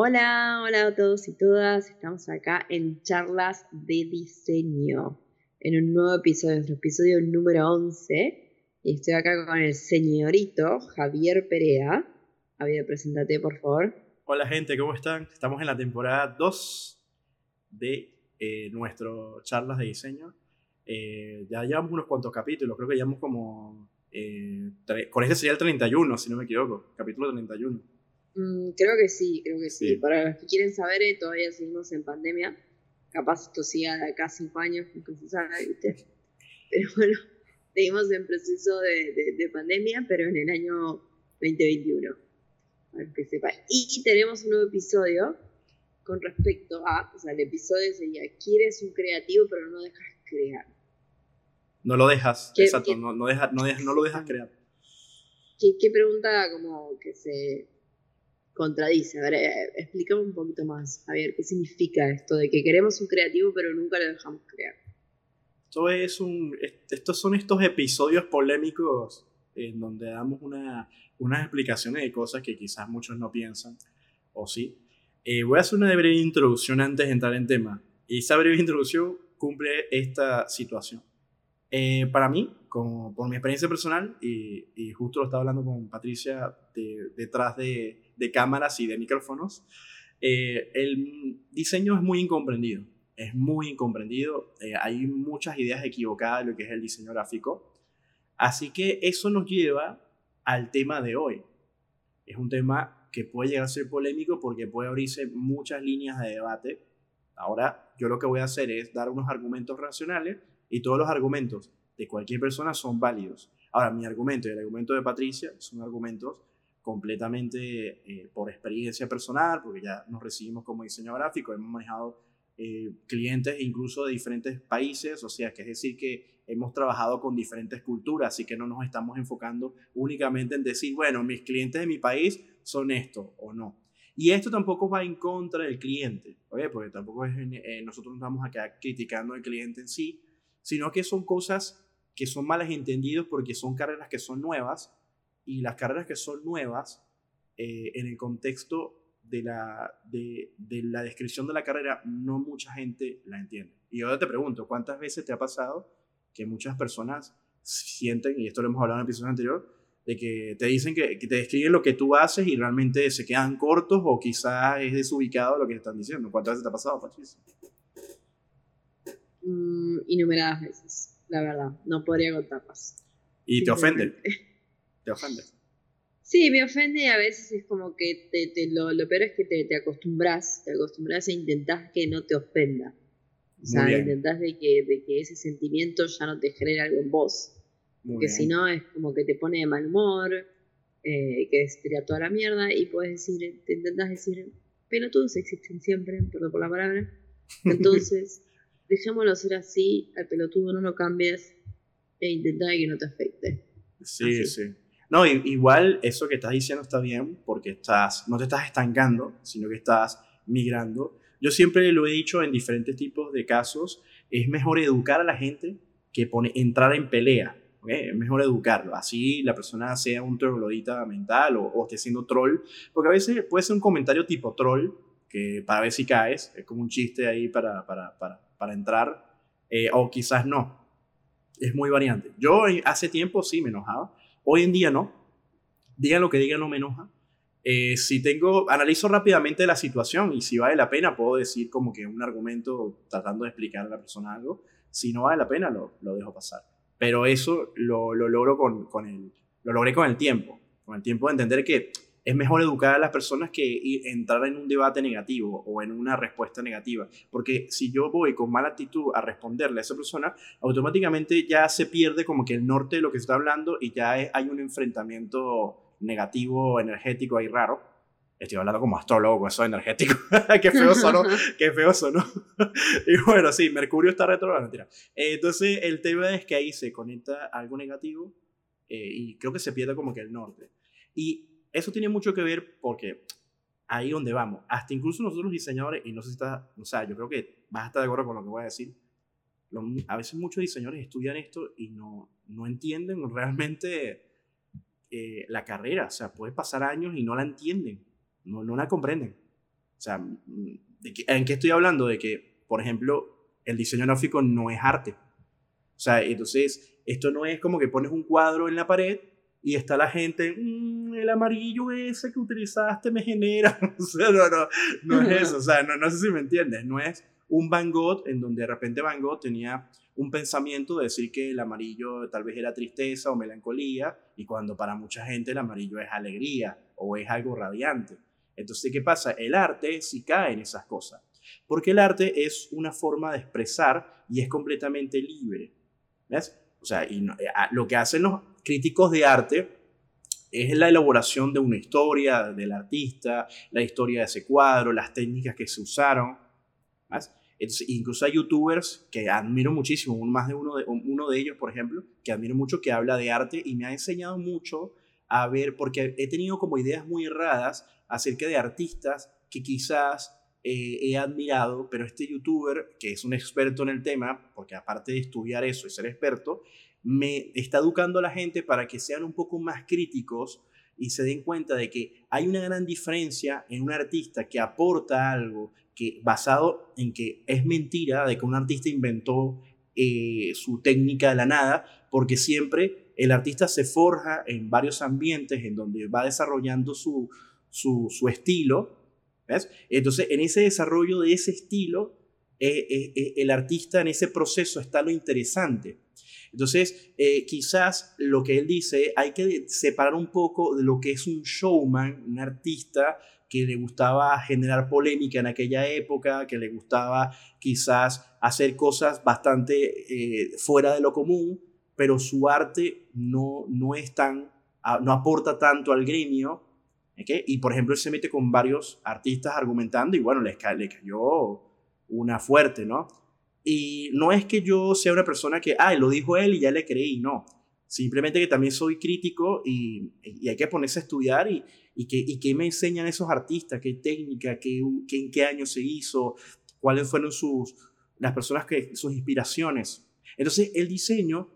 Hola, hola a todos y todas. Estamos acá en charlas de diseño, en un nuevo episodio, nuestro episodio número 11. Y estoy acá con el señorito Javier Perea. Javier, preséntate, por favor. Hola, gente, ¿cómo están? Estamos en la temporada 2 de eh, nuestro charlas de diseño. Eh, ya llevamos unos cuantos capítulos, creo que llevamos como... Eh, con este sería el 31, si no me equivoco, capítulo 31. Mm, creo que sí, creo que sí. Para los que quieren saber, eh, todavía seguimos en pandemia. Capaz esto siga de acá cinco años, nunca se sabe, ¿viste? Pero bueno, seguimos en proceso de, de, pandemia, pero en el año 2021. Para que sepan. Y tenemos un nuevo episodio con respecto a, o sea, el episodio sería, quieres un creativo pero no dejas crear. No lo dejas, exacto, no, no, deja, no, no, lo dejas crear. ¿Qué, ¿Qué, pregunta como que se contradice? A ver, eh, explícame un poquito más, Javier, ¿qué significa esto de que queremos un creativo pero nunca lo dejamos crear? Esto es un, estos son estos episodios polémicos en donde damos una, unas explicaciones de cosas que quizás muchos no piensan, o sí, eh, voy a hacer una breve introducción antes de entrar en tema. Y esa breve introducción cumple esta situación. Eh, para mí, como por mi experiencia personal, y, y, justo lo estaba hablando con Patricia detrás de, de, cámaras y de micrófonos, eh, el diseño es muy incomprendido. Es muy incomprendido. hay muchas ideas equivocadas de lo que es el diseño gráfico. Así que eso nos lleva al tema de hoy. Es un tema que puede llegar a ser polémico porque puede abrirse muchas líneas de debate. Ahora, yo lo que voy a hacer es dar unos argumentos racionales y todos los argumentos de cualquier persona son válidos. Ahora, mi argumento y el argumento de Patricia son argumentos completamente eh, por experiencia personal, porque ya nos recibimos como diseño gráfico, hemos manejado eh, clientes incluso de diferentes países, o sea, que es decir que hemos trabajado con diferentes culturas, así que no nos estamos enfocando únicamente en decir, bueno, mis clientes de mi país son esto o no. Y esto tampoco va en contra del cliente, porque tampoco es, eh, nosotros nos vamos a quedar criticando al cliente en sí, sino que son cosas que son malas entendidos porque son carreras que son nuevas y las carreras que son nuevas eh, en el contexto de la, de, de, la descripción de la carrera, no mucha gente la entiende. Y yo te pregunto, ¿cuántas veces te ha pasado que muchas personas sienten, y esto lo hemos hablado en el episodio anterior, de que te dicen que, que, te describen lo que tú haces y realmente se quedan cortos o quizás es desubicado lo que están diciendo. ¿Cuántas veces te ha pasado, Patricia? Mm, innumeradas veces, la verdad. No podría contarlas. ¿Y te ofende? ¿Te ofende? Sí, me ofende y a veces es como que te, te, lo, lo, peor es que te, te, acostumbras, te acostumbras e intentás que no te ofenda. O sea, intentás de que, de que ese sentimiento ya no te genere algo en vos. porque si no es como que te pone de mal humor, eh, que te tira toda la mierda y puedes decir, te intentás decir, pelotudos existen siempre, perdón por la palabra. Entonces, dejémoslo ser así, al pelotudo no lo cambies e intentá que no te afecte. Sí, sí. No, igual eso que estás diciendo está bien porque estás, no te estás estancando, sino que estás migrando. Yo siempre lo he dicho en diferentes tipos de casos, es mejor educar a la gente que pone, entrar en pelea. Es mejor educarlo, así la persona sea un troglodita mental o, o, esté siendo troll, porque a veces puede ser un comentario tipo troll, que para ver si caes, es como un chiste ahí para, para, para, entrar, eh, o quizás no. Es muy variante. Yo hace tiempo sí me enojaba, Hoy en día no. Digan lo que digan, no me enoja. Eh, si tengo, analizo rápidamente la situación y si vale la pena, puedo decir como que un argumento tratando de explicar a la persona algo. Si no vale la pena, lo, lo dejo pasar. Pero eso lo, lo logro con, con el, lo logré con el tiempo. Con el tiempo de entender que es mejor educar a las personas que entrar en un debate negativo o en una respuesta negativa. Porque si yo voy con mala actitud a responderle a esa persona, automáticamente ya se pierde como que el norte de lo que se está hablando y ya hay un enfrentamiento negativo, energético ahí raro. Estoy hablando como astrólogo, eso energético. qué feo sonó, qué feo sonó. y bueno, sí, Mercurio está mentira. entonces, el tema es que ahí se conecta algo negativo eh, y creo que se pierde como que el norte. Y eso tiene mucho que ver porque ahí donde vamos, hasta incluso nosotros los diseñadores, y no sé si está, o sea, yo creo que vas a estar de acuerdo con lo que voy a decir, a veces muchos diseñadores estudian esto y no, no entienden realmente eh, la carrera, o sea, puede pasar años y no la entienden, no, no la comprenden. O sea, ¿en qué estoy hablando? De que, por ejemplo, el diseño gráfico no es arte. O sea, entonces, esto no es como que pones un cuadro en la pared y está la gente, mm, el amarillo ese que utilizaste me genera. o sea, no, es eso. O sea, no, no sé si me entiendes. No es un Van Gogh en donde de repente Van Gogh tenía un pensamiento de decir que el amarillo tal vez era tristeza o melancolía y cuando para mucha gente el amarillo es alegría o es algo radiante. Entonces, ¿qué pasa? El arte sí cae en esas cosas, porque el arte es una forma de expresar y es completamente libre. ¿Ves? O sea, eh, lo que hacen los críticos de arte es la elaboración de una historia del artista, la historia de ese cuadro, las técnicas que se usaron. ¿ves? incluso hay youtubers que admiro muchísimo, más de uno de, uno de ellos, por ejemplo, que admiro mucho, que habla de arte y me ha enseñado mucho a ver, porque he tenido como ideas muy erradas acerca de artistas que quizás eh, he admirado, pero este youtuber, que es un experto en el tema, porque aparte de estudiar eso y ser experto, me está educando a la gente para que sean un poco más críticos y se den cuenta de que hay una gran diferencia en un artista que aporta algo, que basado en que es mentira de que un artista inventó eh, su técnica de la nada, porque siempre el artista se forja en varios ambientes en donde va desarrollando su, su, estilo. ¿ves? Entonces, en ese desarrollo de ese estilo, eh, eh, el artista en ese proceso está lo interesante. Entonces, quizás lo que él dice, hay que separar un poco de lo que es un showman, un artista que le gustaba generar polémica en aquella época, que le gustaba quizás hacer cosas bastante eh, fuera de lo común, pero su arte no, no es tan, no aporta tanto al gremio. Y por ejemplo, él se mete con varios artistas argumentando y bueno, le, le cayó una fuerte, ¿no? Y no es que yo sea una persona que, ah, lo dijo él y ya le creí, no. Simplemente que también soy crítico y, y hay que ponerse a estudiar y, y qué, y qué me enseñan esos artistas, qué técnica, qué, qué, en qué año se hizo, cuáles fueron sus, las personas que, sus inspiraciones. Entonces, el diseño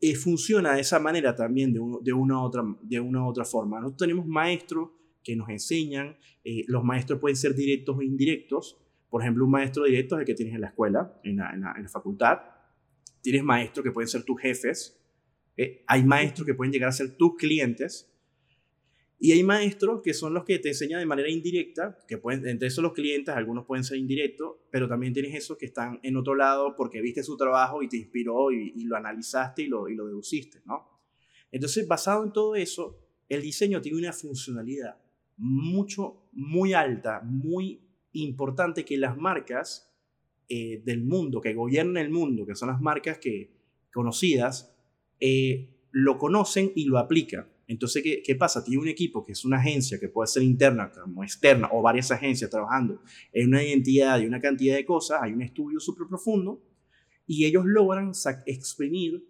eh, funciona de esa manera también, de, de, una, otra, de una otra forma. Nosotros tenemos maestros que nos enseñan, eh, los maestros pueden ser directos o indirectos. Por ejemplo, un maestro directo es el que tienes en la escuela, en la, en la, facultad. Tienes maestros que pueden ser tus jefes. Eh, hay maestros que pueden llegar a ser tus clientes. Y hay maestros que son los que te enseñan de manera indirecta, que pueden, entre esos los clientes, algunos pueden ser indirectos, pero también tienes esos que están en otro lado porque viste su trabajo y te inspiró y, lo analizaste y lo, y lo deduciste, ¿no? Entonces, basado en todo eso, el diseño tiene una funcionalidad mucho, muy alta, muy importante que las marcas eh, del mundo, que gobiernan el mundo, que son las marcas que, conocidas, eh, lo conocen y lo aplican. Entonces, ¿qué, ¿qué, pasa? Tiene un equipo que es una agencia que puede ser interna como externa o varias agencias trabajando en una identidad y una cantidad de cosas, hay un estudio súper profundo y ellos logran exprimir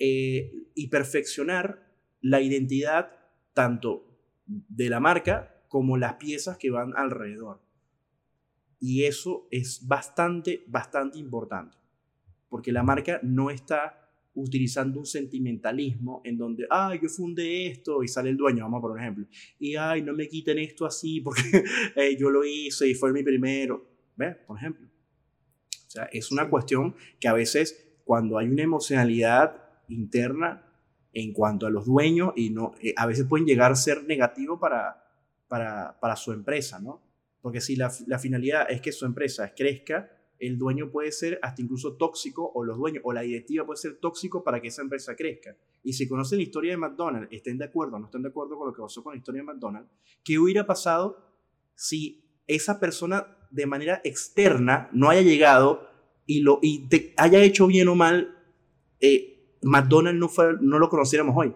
eh, y perfeccionar la identidad tanto de la marca como las piezas que van alrededor. Y eso es bastante, bastante importante, porque la marca no está utilizando un sentimentalismo en donde, ay, yo fundé esto y sale el dueño, vamos por ejemplo, y ay, no me quiten esto así porque eh, yo lo hice y fue mi primero, ¿ves? Por ejemplo. O sea, es una cuestión que a veces cuando hay una emocionalidad interna en cuanto a los dueños y no, eh, a veces pueden llegar a ser negativo para, para, para su empresa, ¿no? Porque si la, la finalidad es que su empresa crezca, el dueño puede ser hasta incluso tóxico o los dueños o la directiva puede ser tóxico para que esa empresa crezca. Y si conocen la historia de McDonald's, estén de acuerdo o no estén de acuerdo con lo que pasó con la historia de McDonald's, ¿qué hubiera pasado si esa persona de manera externa no haya llegado y, lo, y te haya hecho bien o mal, eh, McDonald's no, fue, no lo conociéramos hoy?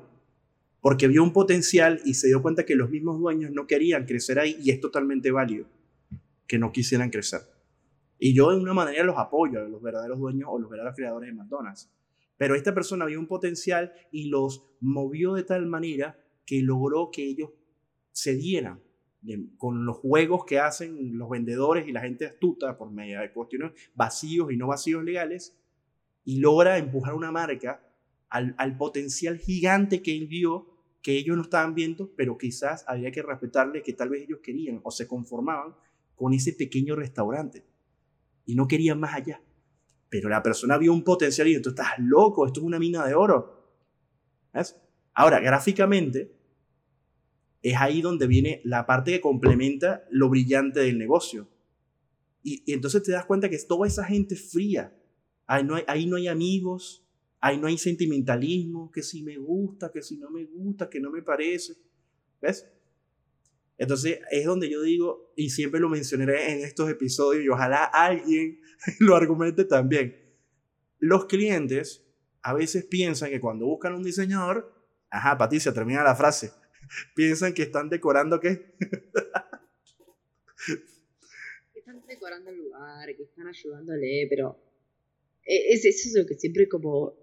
Porque vio un potencial y se dio cuenta que los mismos dueños no querían crecer ahí y es totalmente válido que no quisieran crecer. Y yo de una manera los apoyo, a los verdaderos dueños o los verdaderos creadores de McDonald's. Pero esta persona vio un potencial y los movió de tal manera que logró que ellos se dieran con los juegos que hacen los vendedores y la gente astuta por medio de cuestiones vacíos y no vacíos legales y logra empujar una marca al, al potencial gigante que él vio que ellos no estaban viendo, pero quizás había que respetarle que tal vez ellos querían o se conformaban con ese pequeño restaurante y no querían más allá. Pero la persona vio un potencial y dijo, estás loco, esto es una mina de oro. ¿Ves? Ahora, gráficamente, es ahí donde viene la parte que complementa lo brillante del negocio. Y, entonces te das cuenta que toda esa gente fría. Ahí no hay amigos, ahí no hay sentimentalismo, que si me gusta, que si no me gusta, que no me parece. ¿Ves? Entonces es donde yo digo, y siempre lo mencionaré en estos episodios, y ojalá alguien lo argumente también. Los clientes a veces piensan que cuando buscan un diseñador, ajá, Patricia, termina la frase, piensan que están decorando qué. están decorando el lugar, que están ayudándole, pero e, es eso lo que siempre como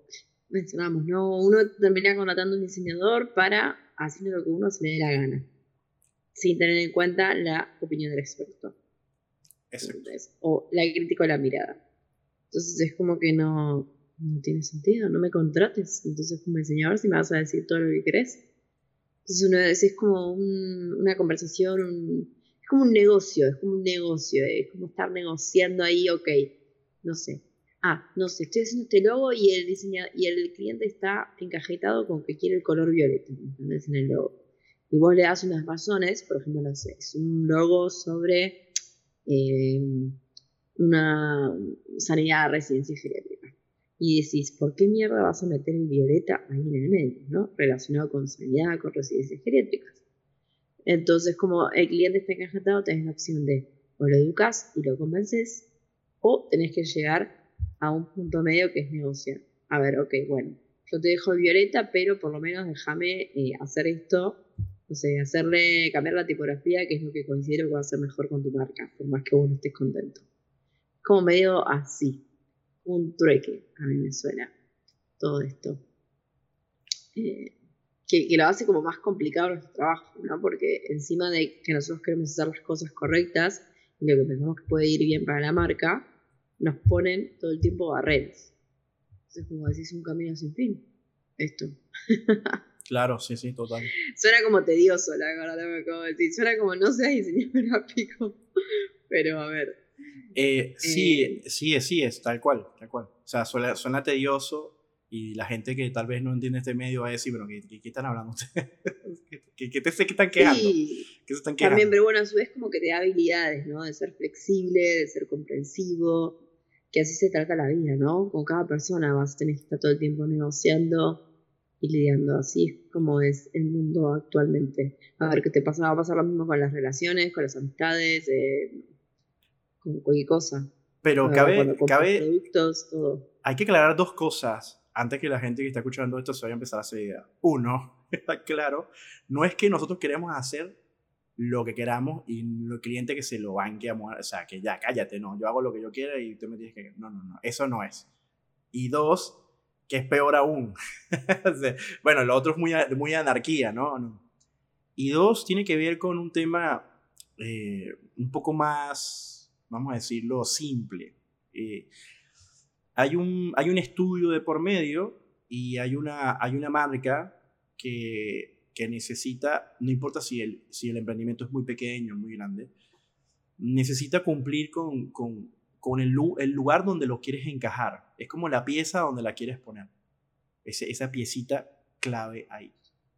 mencionamos, ¿no? Uno termina contratando un diseñador para hacer lo que uno se le dé la gana sin tener en cuenta la opinión del experto. o la crítica o la mirada. Entonces es como que no, no tiene sentido, no me contrates. Entonces como diseñador si me vas a decir todo lo que querés. Entonces uno es, como una conversación, es como un negocio, es como un negocio, es como estar negociando ahí, ok, no sé. Ah, no sé, estoy haciendo este logo y el diseñador, y el cliente está encajetado con que quiere el color violeta, ¿entendés? En el logo y vos le das unas razones, por ejemplo, no sé, es un logo sobre eh, una sanidad residencia geriátrica. Y decís, ¿por qué mierda vas a meter el violeta ahí en el medio, ¿no? Relacionado con sanidad, con residencias geriátricas. Entonces, como el cliente está encajetado, tenés la opción de o lo educas y lo convences, o tenés que llegar a un punto medio que es negociar. A ver, ok, bueno, yo te dejo el violeta, pero por lo menos déjame eh, hacer esto no sé, hacerle cambiar la tipografía, que es lo que considero que va a ser mejor con tu marca, por más que vos no estés contento. Como medio así, un trueque, a mí me suena todo esto. Eh, que, lo hace como más complicado nuestro trabajo, ¿no? Porque encima de que nosotros queremos hacer las cosas correctas y lo que pensamos que puede ir bien para la marca, nos ponen todo el tiempo barreras. Entonces, como decís, un camino sin fin. Esto. Claro, sí, sí, total. Suena como tedioso, la verdad, me acabo de decir. Suena como no seas diseñador gráfico. Pero a ver. Eh, sí, eh, sí, sí, es tal cual, tal cual. O sea, suena, suena, tedioso y la gente que tal vez no entiende este medio va a decir, pero ¿qué, qué, están hablando ustedes? ¿Qué, qué, te, ¿Qué están quejando? Sí, ¿Qué se están quejando? También, pero bueno, a su vez como que te da habilidades, ¿no? De ser flexible, de ser comprensivo, que así se trata la vida, ¿no? Con cada persona vas a tener que estar todo el tiempo negociando y lidiando. Así como es el mundo actualmente. A ver qué te pasa, va a pasar lo mismo con las relaciones, con las amistades, eh, con cualquier cosa. Pero cabe, cabe productos, todo. Hay que aclarar dos cosas antes que la gente que está escuchando esto se vaya a empezar a hacer idea. Uno, está claro, no es que nosotros queremos hacer lo que queramos y el cliente que se lo banque a o sea, que ya cállate, no, yo hago lo que yo quiera y tú me tienes que no, no, no, eso no es. Y dos, que es peor aún. bueno, lo otro es muy, anarquía, ¿no? Y dos, tiene que ver con un tema eh, un poco más, vamos a decirlo, simple. Eh, hay, un, hay un estudio de por medio y hay una, hay una marca que, que necesita, no importa si el, si el emprendimiento es muy pequeño, muy grande, necesita cumplir con, con el, el, lugar donde lo quieres encajar. Es como la pieza donde la quieres poner. Ese, esa piecita clave ahí.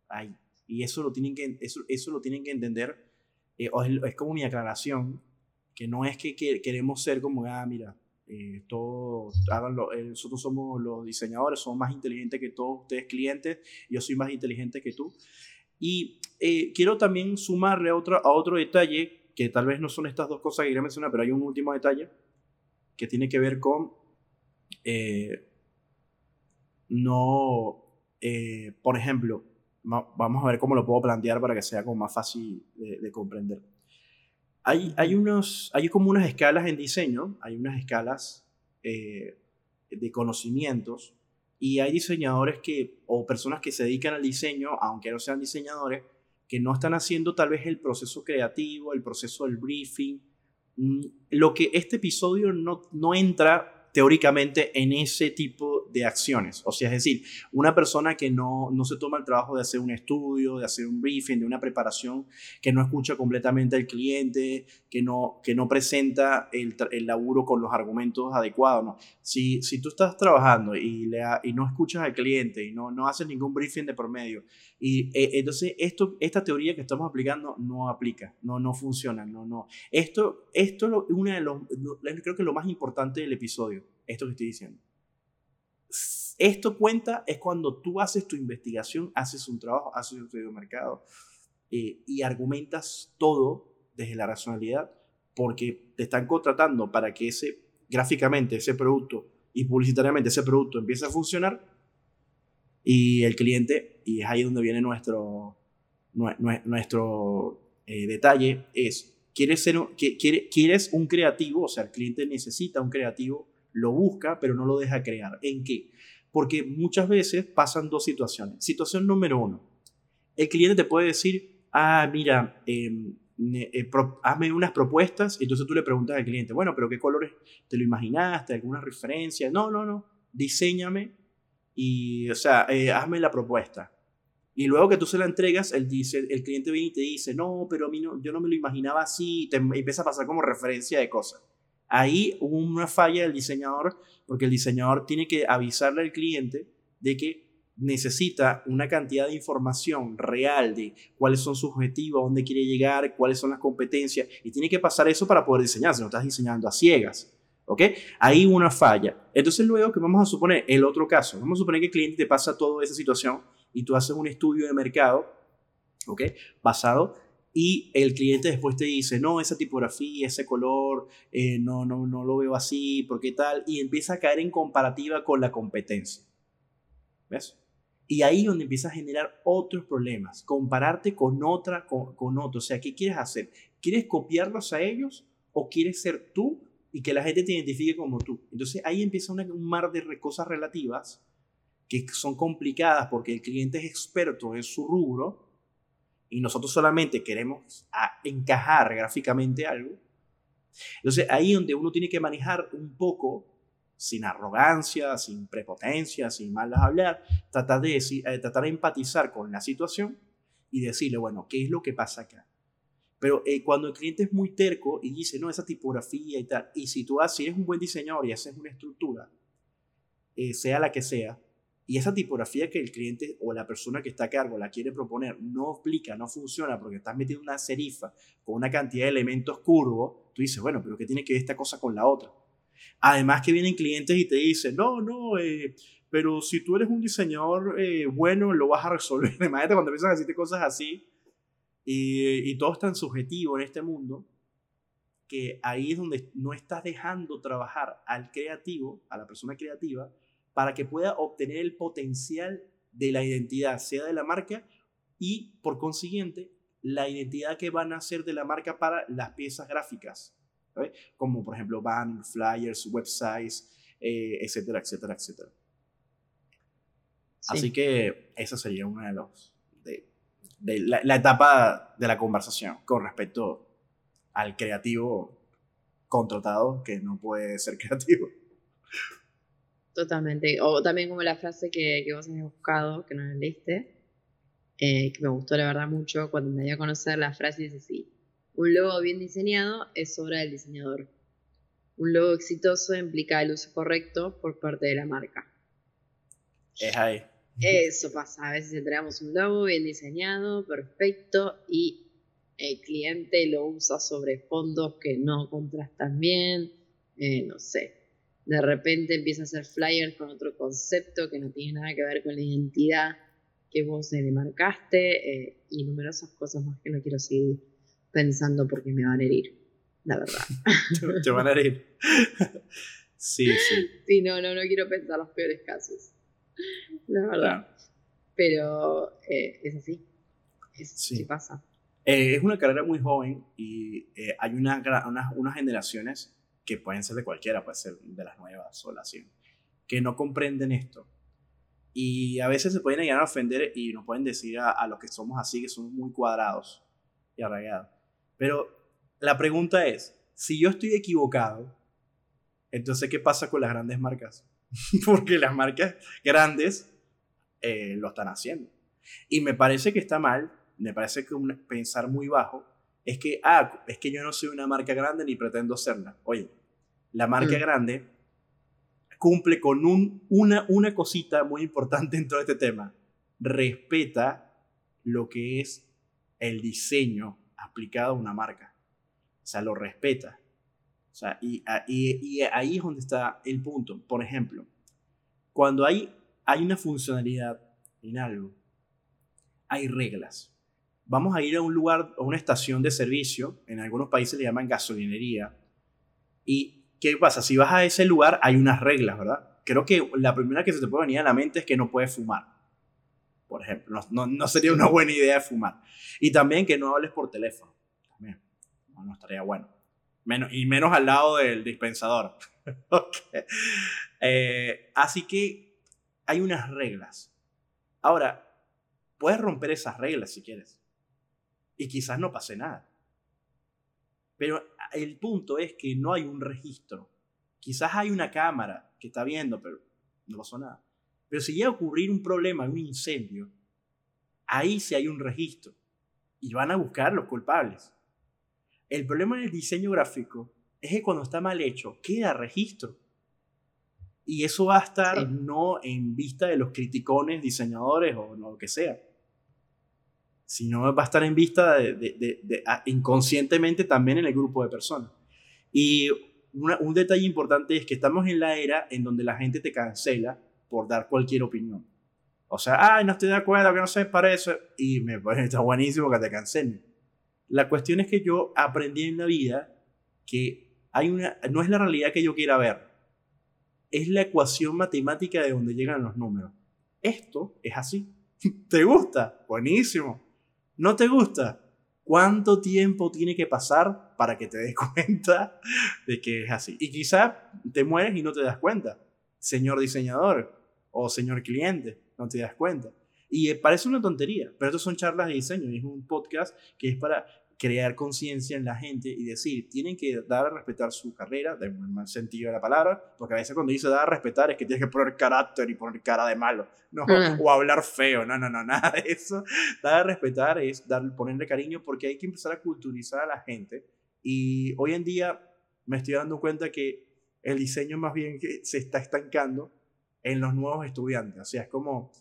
ahí. Y eso lo tienen que, eso, eso lo tienen que entender. Eh, es, como mi aclaración, que no es que, queremos ser como, ah, mira, eh, todos, eh, nosotros somos los diseñadores, somos más inteligentes que todos ustedes clientes, yo soy más inteligente que tú. Y quiero también sumarle a otro, a otro detalle, que tal vez no son estas dos cosas que quería mencionar, pero hay un último detalle, que tiene que ver con eh, no, eh, por ejemplo, vamos a ver cómo lo puedo plantear para que sea como más fácil de, comprender. Hay, hay, unos, hay como unas escalas en diseño, hay unas escalas eh, de conocimientos y hay diseñadores que, o personas que se dedican al diseño, aunque no sean diseñadores, que no están haciendo tal vez el proceso creativo, el proceso del briefing, lo que este episodio no, no entra teóricamente en ese tipo de acciones. O sea, es decir, una persona que no, no se toma el trabajo de hacer un estudio, de hacer un briefing, de una preparación, que no escucha completamente al cliente, que no, que no presenta el, el laburo con los argumentos adecuados. ¿no? Si, si tú estás trabajando y, le, y no escuchas al cliente y no, no haces ningún briefing de promedio, y eh, entonces esto, esta teoría que estamos aplicando no aplica, no, no funciona. No, no. Esto, esto es una de los, creo que lo más importante del episodio, esto que estoy diciendo. Esto cuenta es cuando tú haces tu investigación, haces un trabajo, haces un estudio de mercado eh, y argumentas todo desde la racionalidad porque te están contratando para que ese, gráficamente, ese producto y publicitariamente ese producto empiece a funcionar y el cliente, y es ahí donde viene nuestro, nuestro eh, detalle, es, ¿quieres, ser, ¿quieres un creativo? O sea, el cliente necesita un creativo, lo busca, pero no lo deja crear. ¿En qué? Porque muchas veces pasan dos situaciones. Situación número uno, el cliente te puede decir, ah, mira, em, eh, hazme unas propuestas, y entonces tú le preguntas al cliente, bueno, pero ¿qué colores te lo imaginaste? ¿Alguna referencia? No, no, no, diseñame y, o sea, eh, hazme la propuesta. Y luego que tú se la entregas, el, dice, el cliente viene y te dice, no, pero a mí no, yo no me lo imaginaba así, y te empieza a pasar como referencia de cosas. Ahí hubo una falla del diseñador, porque el diseñador tiene que avisarle al cliente de que necesita una cantidad de información real de cuáles son sus objetivos, dónde quiere llegar, cuáles son las competencias, y tiene que pasar eso para poder diseñar, si no estás diseñando a ciegas. ¿Ok? Ahí una falla. Entonces luego que vamos a suponer el otro caso, vamos a suponer que el cliente te pasa toda esa situación y tú haces un estudio de mercado, ¿ok? Basado y el cliente después te dice, no, esa tipografía, ese color, eh, no, no, no lo veo así, ¿por qué tal? Y empieza a caer en comparativa con la competencia. ¿Ves? Y ahí es donde empieza a generar otros problemas, compararte con otra, con, con otro. O sea, ¿qué quieres hacer? ¿Quieres copiarlos a ellos o quieres ser tú y que la gente te identifique como tú. Entonces ahí empieza un mar de cosas relativas que son complicadas porque el cliente es experto en su rubro y nosotros solamente queremos encajar gráficamente algo. Entonces ahí donde uno tiene que manejar un poco, sin arrogancia, sin prepotencia, sin malas hablar, tratar de, eh, tratar de empatizar con la situación y decirle, bueno, ¿qué es lo que pasa acá? Pero eh, cuando el cliente es muy terco y dice, no, esa tipografía y tal, y si tú haces, eres un buen diseñador y haces una estructura, eh, sea la que sea, y esa tipografía que el cliente o la persona que está a cargo la quiere proponer no aplica, no funciona porque estás metiendo una serifa con una cantidad de elementos curvos, tú dices, bueno, pero ¿qué tiene que ver esta cosa con la otra? Además que vienen clientes y te dicen, no, no, eh, pero si tú eres un diseñador bueno, lo vas a resolver. Imagínate cuando empiezan a decirte cosas así, y, todo es tan subjetivo en este mundo que ahí es donde no estás dejando trabajar al creativo, a la persona creativa, para que pueda obtener el potencial de la identidad, sea de la marca y por consiguiente la identidad que van a hacer de la marca para las piezas gráficas, como por ejemplo banners, flyers, websites, eh, etcétera, etcétera, etcétera. Así que esa sería una de los de la, etapa de la conversación con respecto al creativo contratado que no puede ser creativo. Totalmente. O también como la frase que, que vos has buscado, que no la leíste, eh, que me gustó la verdad mucho cuando me dio a conocer la frase dice así, un logo bien diseñado es obra del diseñador. Un logo exitoso implica el uso correcto por parte de la marca. Es ahí. Eso pasa, a veces entregamos un logo bien diseñado, perfecto, y el cliente lo usa sobre fondos que no contrastan bien, eh, no sé. De repente empieza a hacer flyers con otro concepto que no tiene nada que ver con la identidad que vos le marcaste eh, y numerosas cosas más que no quiero seguir pensando porque me van a herir, la verdad. te, van a herir. sí, sí. Sí, no, no, no quiero pensar los peores casos la verdad. Pero eh, es así. Es, sí. pasa. Eh, es una carrera muy joven y eh, hay una, unas generaciones que pueden ser de cualquiera, puede ser de las nuevas o las 100, que no comprenden esto. Y a veces se pueden llegar a ofender y nos pueden decir a, a los que somos así, que somos muy cuadrados y arraigados. Pero la pregunta es, si yo estoy equivocado, entonces ¿qué pasa con las grandes marcas? porque las marcas grandes eh, lo están haciendo. Y me parece que está mal, me parece que un pensar muy bajo es que, ah, es que yo no soy una marca grande ni pretendo serla. Oye, la marca mm. grande cumple con un, una, una cosita muy importante en todo este tema. Respeta lo que es el diseño aplicado a una marca. O sea, lo respeta. O sea, y, y, ahí es donde está el punto. Por ejemplo, cuando hay, hay una funcionalidad en algo, hay reglas. Vamos a ir a un lugar, a una estación de servicio, en algunos países le llaman gasolinería, y ¿qué pasa? Si vas a ese lugar hay unas reglas, ¿verdad? Creo que la primera que se te puede venir a la mente es que no puedes fumar, por ejemplo. No, sería una buena idea fumar. Y también que no hables por teléfono. También. No, estaría bueno. Menos, y menos al lado del dispensador. Eh, así que hay unas reglas. Ahora, puedes romper esas reglas si quieres. Y quizás no pase nada. Pero el punto es que no hay un registro. Quizás hay una cámara que está viendo, pero no pasó nada. Pero si llega a ocurrir un problema, un incendio, ahí sí hay un registro. Y van a buscar los culpables. El problema del diseño gráfico es que cuando está mal hecho, queda registro. Y eso va a estar no en vista de los criticones, diseñadores o lo que sea, sino va a estar en vista inconscientemente también en el grupo de personas. Y un detalle importante es que estamos en la era en donde la gente te cancela por dar cualquier opinión. O sea, ay, no estoy de acuerdo, que no sé, para eso. Y me parece está buenísimo que te cancelen. La cuestión es que yo aprendí en la vida que hay una, no es la realidad que yo quiera ver, es la ecuación matemática de donde llegan los números. Esto es así. ¿Te gusta? Buenísimo. ¿No te gusta? ¿Cuánto tiempo tiene que pasar para que te des cuenta de que es así? Y quizá te mueres y no te das cuenta, señor diseñador o señor cliente, no te das cuenta. Y parece una tontería, pero esto son charlas de diseño y es un podcast que es para crear conciencia en la gente y decir, tienen que dar a respetar su carrera, en el mal sentido de la palabra, porque a veces cuando dice dar a respetar es que tienes que poner carácter y poner cara de malo, no, ah. o hablar feo, no, no, no, nada de eso. Dar a respetar es dar, ponerle cariño porque hay que empezar a culturizar a la gente y hoy en día me estoy dando cuenta que el diseño más bien que se está estancando en los nuevos estudiantes, o sea, es como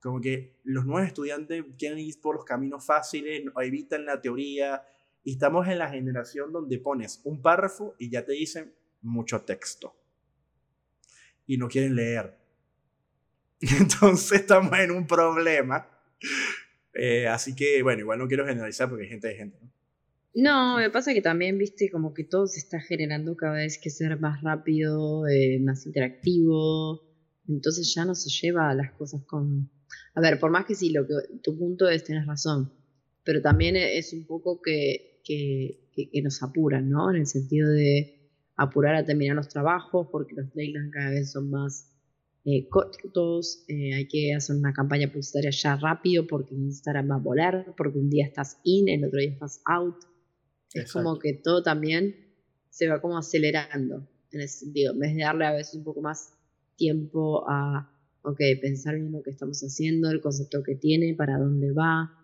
como que los nuevos estudiantes quieren ir por los caminos fáciles, evitan la teoría. Y estamos en la generación donde pones un párrafo y ya te dicen mucho texto. Y no quieren leer. Entonces estamos en un problema. Eh, así que, bueno, igual no quiero generalizar porque hay gente de gente. ¿no? No, me pasa que también, viste, como que todo se está generando cada vez que ser más rápido, eh, más interactivo. Entonces ya no se lleva las cosas con, a ver, por más que sí, lo que tu punto es, tienes razón, pero también e, es un poco que, que, nos apuran, ¿no? En el sentido de apurar a terminar los trabajos, porque los deadlines cada vez son más eh, cortos, eh, hay que hacer una campaña publicitaria ya rápido, porque Instagram va a volar, porque un día estás in, el otro día estás out. Es como que todo también se va como acelerando, en ese sentido, en vez de darle a veces un poco más tiempo a ok, pensar bien lo que estamos haciendo, el concepto que tiene, para dónde va.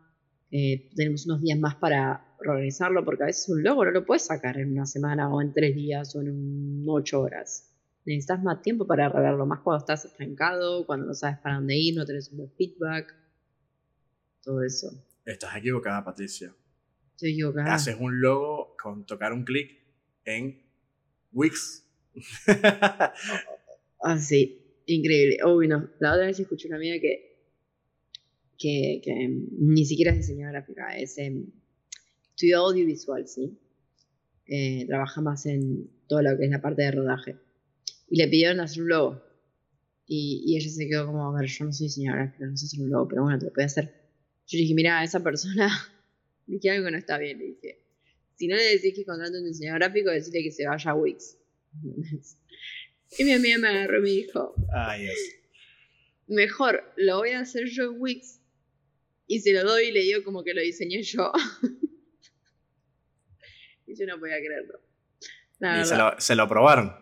Eh, tenemos unos días más para organizarlo, porque a veces un logo no lo puedes sacar en una semana o en tres días o en ocho horas. Necesitas más tiempo para reverlo, más cuando estás estancado, cuando no sabes para dónde ir, no tenés un buen feedback, todo eso. Estás equivocada, Patricia. Estoy equivocada. Haces un logo con tocar un clic en Wix. ah, sí. Increíble. Uy, no. La otra vez escuché una amiga que, que, que ni siquiera es diseñadora gráfica, es estudió audiovisual, ¿sí? Eh, trabaja más en todo lo que es la parte de rodaje. Y le pidieron hacer un logo. Y, y ella se quedó como, a ver, yo no soy diseñadora gráfica, no sé hacer un logo, pero bueno, te lo puede hacer. Yo dije, mira, esa persona, dije algo no está bien. Le dije, si no le decís que contrate un diseñador gráfico, decirle que se vaya a Wix. Y mi amiga me agarró y me dijo, mejor lo voy a hacer yo en Wix y se lo doy y le digo como que lo diseñé yo. y yo no podía creerlo. ¿Y se lo, se lo, probaron?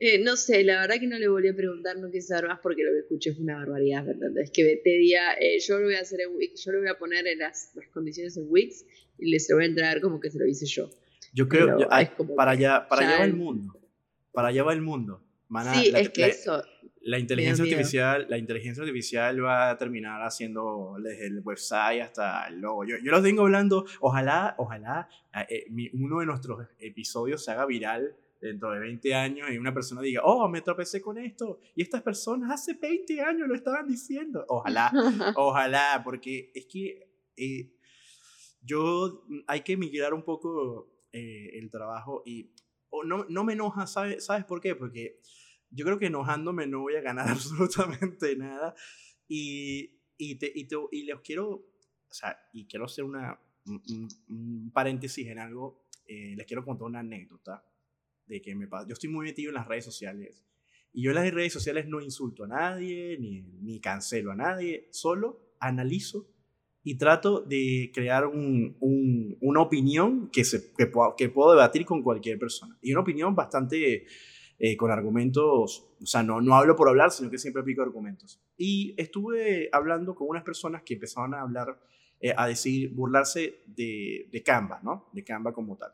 Eh, no sé, la verdad que no le volví a preguntar, no quise saber más porque lo que escuché fue una barbaridad, ¿verdad? Es que te diga, eh, yo lo voy a hacer en Wix, yo lo voy a poner en las, condiciones en Wix y les lo voy a entregar como que se lo hice yo. Yo creo, para allá, para allá va el mundo, para allá va el mundo. sí, es que eso, la inteligencia artificial, la inteligencia artificial va a terminar haciendo desde el website hasta el logo. Yo, yo lo tengo hablando, ojalá, ojalá ah, eh, uno de nuestros episodios se haga viral dentro de 20 años y una persona diga, oh, me tropecé con esto. Y estas personas hace 20 años lo estaban diciendo. Ojalá, ojalá, porque es que eh, yo hay que migrar un poco eh, el trabajo y no, no me enoja, ¿sabes, ¿sabes por qué? Porque yo creo que enojándome no voy a ganar absolutamente nada. Y, y, te, y, te, y les quiero, o sea, y quiero hacer una, un, paréntesis en algo. Eh, les quiero contar una anécdota de que me pasa. Yo estoy muy metido en las redes sociales. Y yo en las redes sociales no insulto a nadie, ni, ni cancelo a nadie, solo analizo y trato de crear un, un, una opinión que, se, que, que puedo debatir con cualquier persona. Y una opinión bastante eh, con argumentos, o sea, no, no hablo por hablar, sino que siempre aplico argumentos. Y estuve hablando con unas personas que empezaban a hablar, eh, a decir, burlarse de, de Canva, ¿no? De Canva como tal.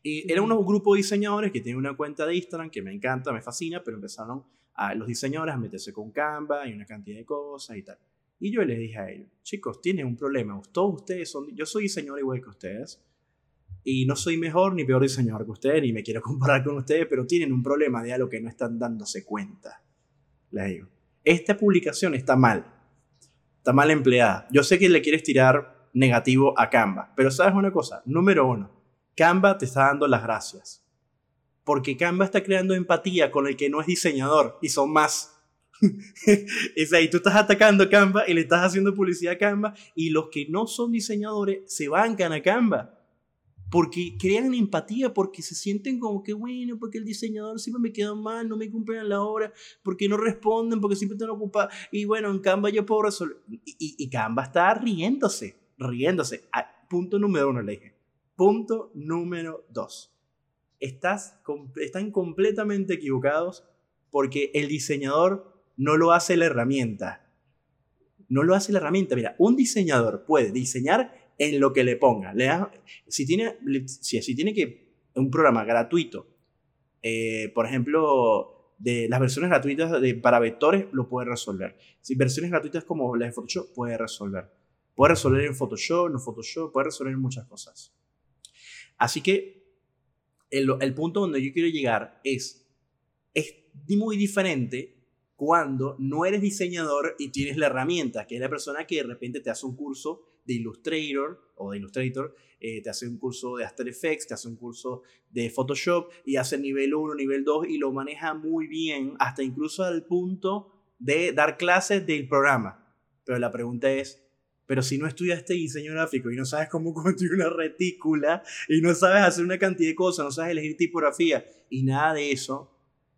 Y era un grupo de diseñadores que tienen una cuenta de Instagram que me encanta, me fascina, pero empezaron a los diseñadores a meterse con Canva y una cantidad de cosas y tal. Y yo les dije a ellos, chicos, tienen un problema, todos ustedes son, yo soy diseñador igual que ustedes, y no soy mejor ni peor diseñador que ustedes, ni me quiero comparar con ustedes, pero tienen un problema de algo que no están dándose cuenta. Les digo, esta publicación está mal, está mal empleada. Yo sé que le quieres tirar negativo a Canva, pero sabes una cosa, número uno, Canva te está dando las gracias. Porque Canva está creando empatía con el que no es diseñador y son más. Es ahí, tú estás atacando a Canva y le estás haciendo publicidad a Canva y los que no son diseñadores se bancan a Canva porque crean empatía, porque se sienten como que, bueno, porque el diseñador siempre me queda mal, no me cumplen la hora, porque no responden, porque siempre están ocupados. Y bueno, en Canva yo puedo resolver. Y, y, Canva está riéndose, riéndose. Ah, punto número uno, le dije. Punto número dos. Estás, están completamente equivocados porque el diseñador no lo hace la herramienta. No lo hace la herramienta. Mira, un diseñador puede diseñar en lo que le ponga. Le si, tiene, si, tiene que un programa gratuito, eh, por ejemplo, de las versiones gratuitas de, para vectores, lo puede resolver. Si versiones gratuitas como las de Photoshop, puede resolver. Puede resolver en Photoshop, no Photoshop, puede resolver en muchas cosas. Así que el, el punto donde yo quiero llegar es, es muy diferente cuando no eres diseñador y tienes la herramienta, que es la persona que de repente te hace un curso de Illustrator o de Illustrator, eh, te hace un curso de After Effects, te hace un curso de Photoshop y hace nivel 1, nivel 2 y lo maneja muy bien, hasta incluso al punto de dar clases del programa. Pero la pregunta es, pero si no estudiaste diseño gráfico y no sabes cómo construir una retícula y no sabes hacer una cantidad de cosas, no sabes elegir tipografía y nada de eso,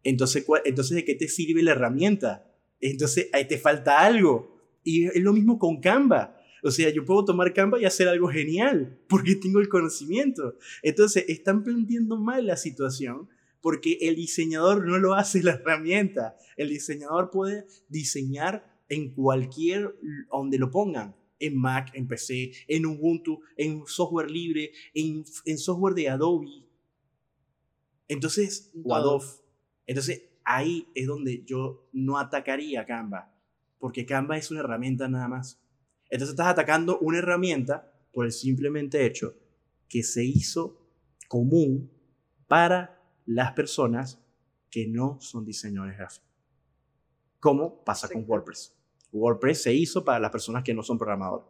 entonces, entonces ¿de qué te sirve la herramienta? Entonces ahí te falta algo. Y es lo mismo con Canva. O sea, yo puedo tomar Canva y hacer algo genial porque tengo el conocimiento. Entonces, están planteando mal la situación porque el diseñador no lo hace la herramienta. El diseñador puede diseñar en cualquier, donde lo pongan. En Mac, en PC, en Ubuntu, en software libre, en, en software de Adobe. Entonces, o Adobe. Entonces, ahí es donde yo no atacaría Canva. Porque Canva es una herramienta nada más. Entonces estás atacando una herramienta por el simplemente hecho que se hizo común para las personas que no son diseñadores gráficos. Como pasa con WordPress. WordPress se hizo para las personas que no son programadores.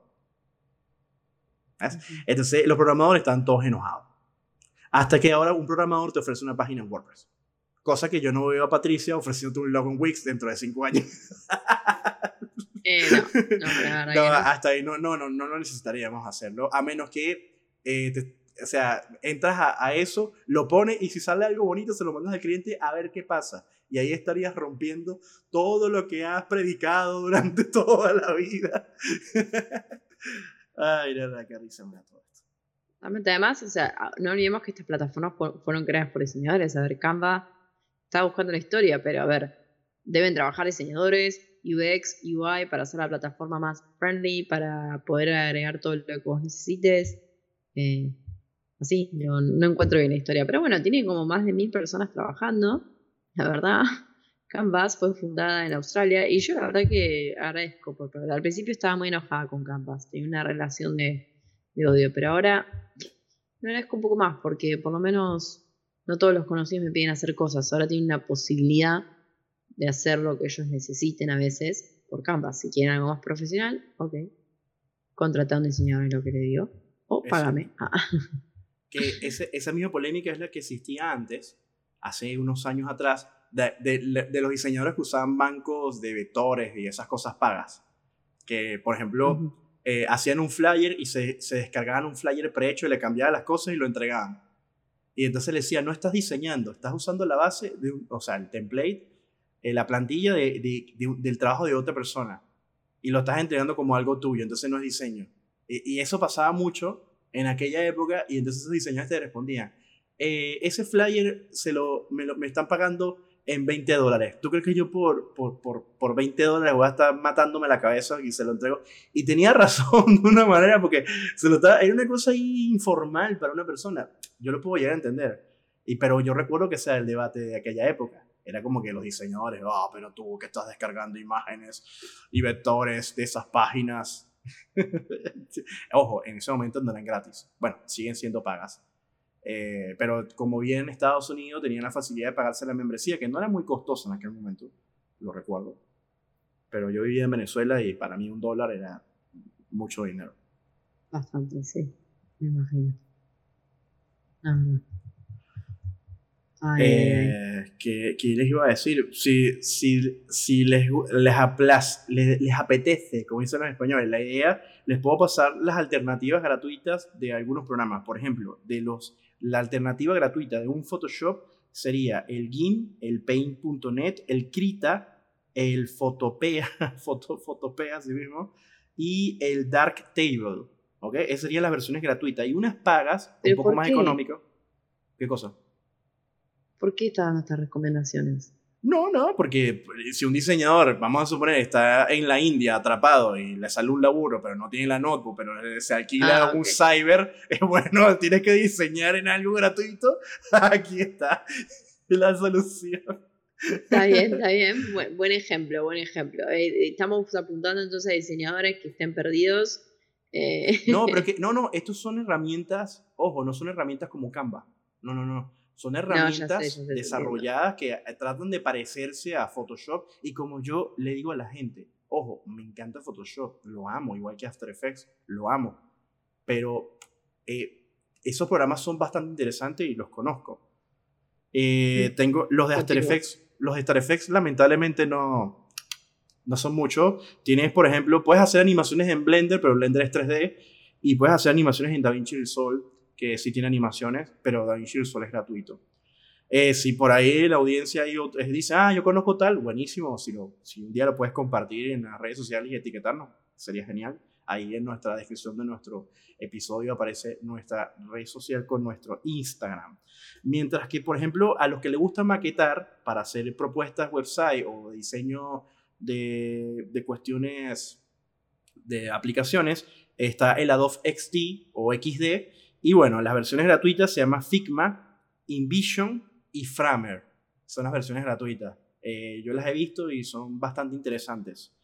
Entonces los programadores están todos enojados. Hasta que ahora un programador te ofrece una página en WordPress. Cosa que yo no veo a Patricia ofreciéndote un logo en Wix dentro de cinco años. Eh, no, no, hasta ahí no, no, no, no necesitaríamos hacerlo, a menos que, eh, o sea, entras a, eso, lo pones y si sale algo bonito se lo mandas al cliente a ver qué pasa. Y ahí estarías rompiendo todo lo que has predicado durante toda la vida. Ay, la verdad, qué risa me da todo esto. Además, o sea, no olvidemos que estas plataformas fueron creadas por diseñadores. A ver, Canva estaba buscando la historia, pero a ver, deben trabajar diseñadores, UX, UI para hacer la plataforma más friendly, para poder agregar todo lo que vos necesites. Eh, así, no, no encuentro bien la historia. Pero bueno, tiene como más de mil personas trabajando, la verdad. Canvas fue fundada en Australia y yo la verdad que agradezco porque al principio estaba muy enojada con Canvas, tenía una relación de, de odio, pero ahora me agradezco un poco más porque por lo menos no todos los conocidos me piden hacer cosas, ahora tienen una posibilidad de hacer lo que ellos necesiten a veces por Canvas. Si quieren algo más profesional, ok, contrata a un diseñador en lo que le digo, o págame. Ah. Que esa misma polémica es la que existía antes, hace unos años atrás, de, los diseñadores que usaban bancos de vectores y esas cosas pagas. Que, por ejemplo, eh, hacían un flyer y se, descargaban un flyer prehecho y le cambiaban las cosas y lo entregaban. Y entonces le decía, no estás diseñando, estás usando la base, de o sea, el template, eh, la plantilla del trabajo de otra persona. Y lo estás entregando como algo tuyo, entonces no es diseño. Y, eso pasaba mucho en aquella época y entonces esos diseñadores te respondían, eh, ese flyer se lo, me, lo, me están pagando en 20 dólares. ¿Tú crees que yo por, por, por, por 20 dólares voy a estar matándome la cabeza y se lo entrego? Y tenía razón de una manera porque se lo estaba, era una cosa informal para una persona. Yo lo puedo llegar a entender. Y, pero yo recuerdo que sea el debate de aquella época. Era como que los diseñadores, ah, pero tú que estás descargando imágenes y vectores de esas páginas. Ojo, en ese momento no eran gratis. Bueno, siguen siendo pagas. Eh, pero como bien en Estados Unidos tenían la facilidad de pagarse la membresía, que no era muy costosa en aquel momento, lo recuerdo. Pero yo vivía en Venezuela y para mí un dólar era mucho dinero. Bastante, sí, me imagino. Eh, ¿qué, les iba a decir? Si, si, si les, les, les, les, apetece, como dicen los españoles, la idea, les puedo pasar las alternativas gratuitas de algunos programas. Por ejemplo, de los la alternativa gratuita de un Photoshop sería el GIMP, el Paint.net, el Krita, el Photopea, Foto, Photopea así mismo, y el Dark Table. ¿Ok? Esas serían las versiones gratuitas. Y unas pagas, un poco más económicas. ¿Qué cosa? ¿Por qué estaban estas recomendaciones? No, no, porque si un diseñador, vamos a suponer, está en la India atrapado y le sale un laburo, pero no tiene la notebook, pero se alquila ah, un cyber, es bueno, tienes que diseñar en algo gratuito, aquí está la solución. Está bien, está bien. Buen, ejemplo, buen ejemplo. Eh, estamos apuntando entonces a diseñadores que estén perdidos. Eh. No, pero que, no, no, estos son herramientas, ojo, no son herramientas como Canva. No, no, no. Son herramientas desarrolladas que eh, tratan de parecerse a Photoshop y como yo le digo a la gente, ojo, me encanta Photoshop, lo amo, igual que After Effects, lo amo, pero eh, esos programas son bastante interesantes y los conozco. Eh, tengo los de After Effects, los de After Effects lamentablemente no, no son muchos. Tienes, por ejemplo, puedes hacer animaciones en Blender, pero Blender es 3D, y puedes hacer animaciones en DaVinci Resolve que sí tiene animaciones, pero DaVinci Resolve es gratuito. Eh, si por ahí la audiencia dice, ah, yo conozco tal, buenísimo. Si, lo, si un día lo puedes compartir en las redes sociales y etiquetarnos, sería genial. Ahí en nuestra descripción de nuestro episodio aparece nuestra red social con nuestro Instagram. Mientras que, por ejemplo, a los que les gusta maquetar para hacer propuestas website o diseño de, de cuestiones de aplicaciones, está el Adobe XD o XD, y bueno, las versiones gratuitas se llaman Figma, InVision y Framer. Son las versiones gratuitas. Eh, yo las he visto y son bastante interesantes.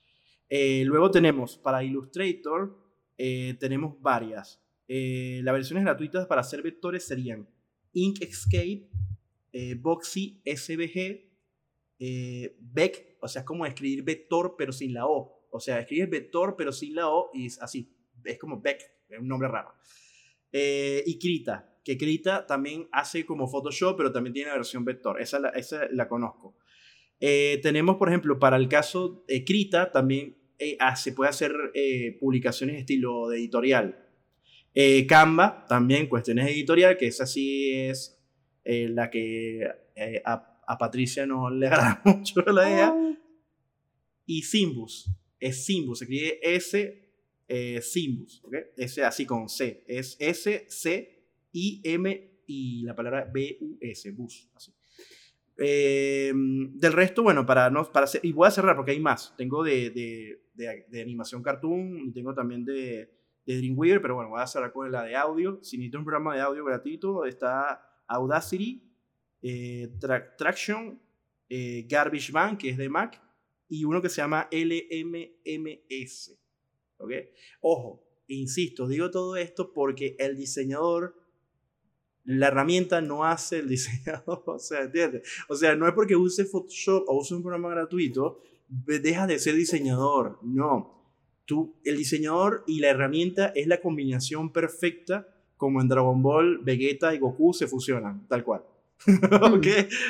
Eh, luego tenemos para Illustrator, eh, tenemos varias. las versiones gratuitas para hacer vectores serían Inkscape, Boxy, SVG, Beck, o sea, es como escribir vector pero sin la O. O sea, escribes vector pero sin la O y es así. Es como Beck, es un nombre raro. Eh, y Krita, que Krita también hace como Photoshop, pero también tiene la versión vector. Esa la, esa la conozco. Eh, tenemos, por ejemplo, para el caso de Krita, también eh, ah, se puede hacer publicaciones estilo de editorial. Canva, también cuestiones de editorial, que esa sí es la que a, a, Patricia no le agrada mucho la idea. Oh. Y Simbus, es Simbus, se escribe S eh, Simbus, ¿ok? S así con C. Es S, C, I, M y la palabra B, U, S, bus. Así. Eh, del resto, bueno, para no, para y voy a cerrar porque hay más. Tengo de, de, de, animación cartoon y tengo también de, de Dreamweaver, pero bueno, voy a cerrar con la de audio. Si necesito un programa de audio gratuito, está Audacity, eh, Traction, eh, Garbage Band, que es de Mac, y uno que se llama LMMS. ¿Ok? Ojo, insisto, digo todo esto porque el diseñador la herramienta no hace el diseñador, o sea, ¿entiendes? O sea, no es porque use Photoshop o use un programa gratuito, deja de ser diseñador, no. Tú, el diseñador y la herramienta es la combinación perfecta como en Dragon Ball, Vegeta y Goku se fusionan, tal cual. ¿Ok?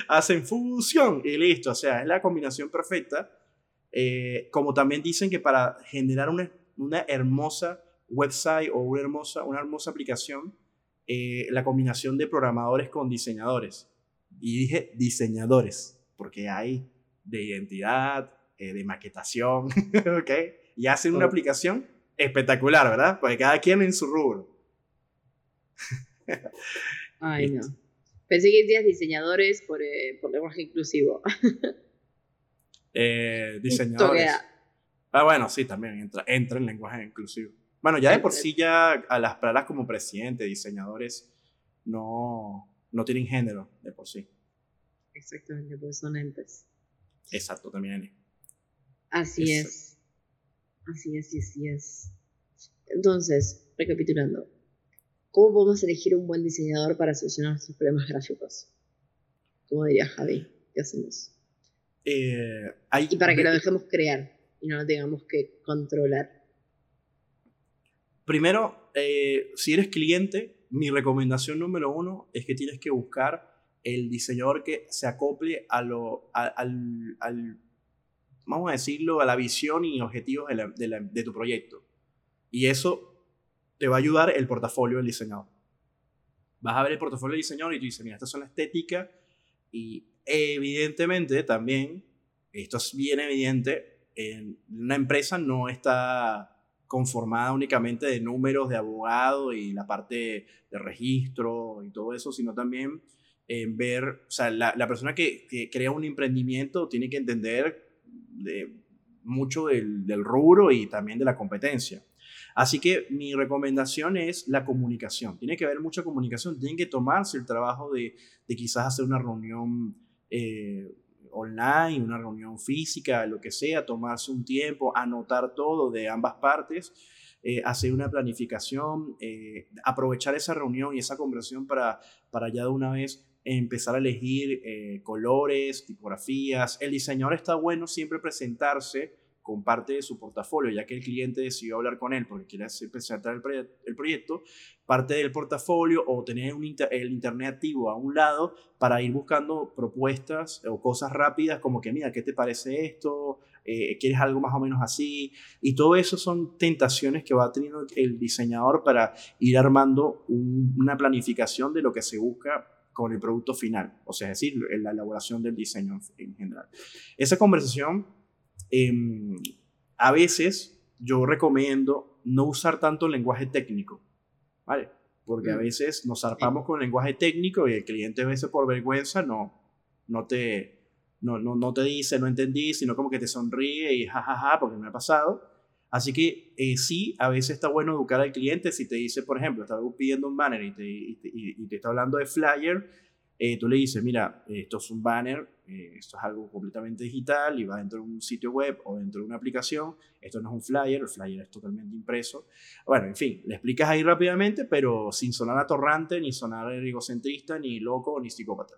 Hacen fusión y listo, o sea, es la combinación perfecta. Eh, como también dicen que para generar una, una hermosa website o una hermosa, una hermosa aplicación, eh, la combinación de programadores con diseñadores. Y dije diseñadores, porque hay de identidad, eh, de maquetación, ¿ok? Y hacen una aplicación espectacular, ¿verdad? Porque cada quien en su rubro. Ay, no. Pensé que decías diseñadores por, eh, por lenguaje inclusivo. diseñadores. Ah, bueno, sí, también entra, entra en lenguaje inclusivo. Bueno, ya de por sí ya a las palabras como presidente, diseñadores, no, no tienen género de por sí. Exactamente, pues son entes. Exacto, también. Así es. Así es, así es. Entonces, recapitulando, ¿cómo podemos elegir un buen diseñador para solucionar nuestros problemas gráficos? ¿Cómo diría Javi? ¿Qué hacemos? Eh, y para que lo dejemos crear y no lo tengamos que controlar. Primero, eh, si eres cliente, mi recomendación número uno es que tienes que buscar el diseñador que se acople a lo, al, al, vamos a decirlo, a la visión y objetivos de, tu proyecto. Y eso te va a ayudar el portafolio del diseñador. Vas a ver el portafolio del diseñador y tú dices, mira, estas son la estética y evidentemente también, esto es bien evidente, en una empresa no está conformada únicamente de números de abogado y la parte de registro y todo eso, sino también en ver, o sea, la, la persona que, que, crea un emprendimiento tiene que entender de mucho del, del, rubro y también de la competencia. Así que mi recomendación es la comunicación. Tiene que haber mucha comunicación, tienen que tomarse el trabajo de, de quizás hacer una reunión eh, online, una reunión física, lo que sea, tomarse un tiempo, anotar todo de ambas partes, eh, hacer una planificación, eh, aprovechar esa reunión y esa conversación para, para ya de una vez empezar a elegir eh, colores, tipografías. El diseñador está bueno siempre presentarse con parte de su portafolio, ya que el cliente decidió hablar con él porque quiere presentar el, el proyecto, parte del portafolio o tener un el internet activo a un lado para ir buscando propuestas o cosas rápidas como que, mira, ¿qué te parece esto? Eh, ¿Quieres algo más o menos así? Y todo eso son tentaciones que va teniendo el diseñador para ir armando una planificación de lo que se busca con el producto final, o sea, es decir, la elaboración del diseño en general. Esa conversación Em, a veces yo recomiendo no usar tanto lenguaje técnico, ¿vale? Porque a mm. veces nos zarpamos con el lenguaje técnico y el cliente a veces por vergüenza no, no, te, no, no, no te dice, no entendí, sino como que te sonríe y jajaja, ja, ja, porque me ha pasado. Así que eh, sí, a veces está bueno educar al cliente si te dice, por ejemplo, está pidiendo un banner y te, y y te está hablando de flyer, eh, tú le dices, mira, esto es un banner, eh, esto es algo completamente digital y va dentro de un sitio web o dentro de una aplicación, esto no es un flyer, el flyer es totalmente impreso. Bueno, en fin, le explicas ahí rápidamente, pero sin sonar atorrante, ni sonar egocentrista, ni loco, ni psicópata.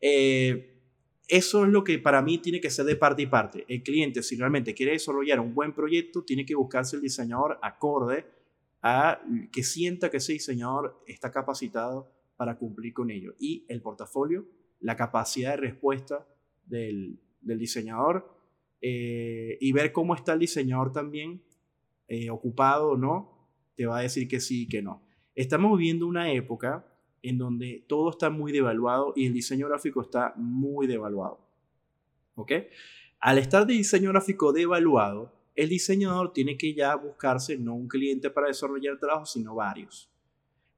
Eh, eso es lo que para mí tiene que ser de parte y parte. El cliente, si realmente quiere desarrollar un buen proyecto, tiene que buscarse el diseñador acorde a que sienta que ese diseñador está capacitado para cumplir con ello. Y el portafolio, la capacidad de respuesta del, diseñador eh, y ver cómo está el diseñador también, eh, ocupado o no, te va a decir que sí y que no. Estamos viviendo una época en donde todo está muy devaluado y el diseño gráfico está muy devaluado. ¿Ok? Al estar de diseño gráfico devaluado, el diseñador tiene que ya buscarse no un cliente para desarrollar trabajo, sino varios.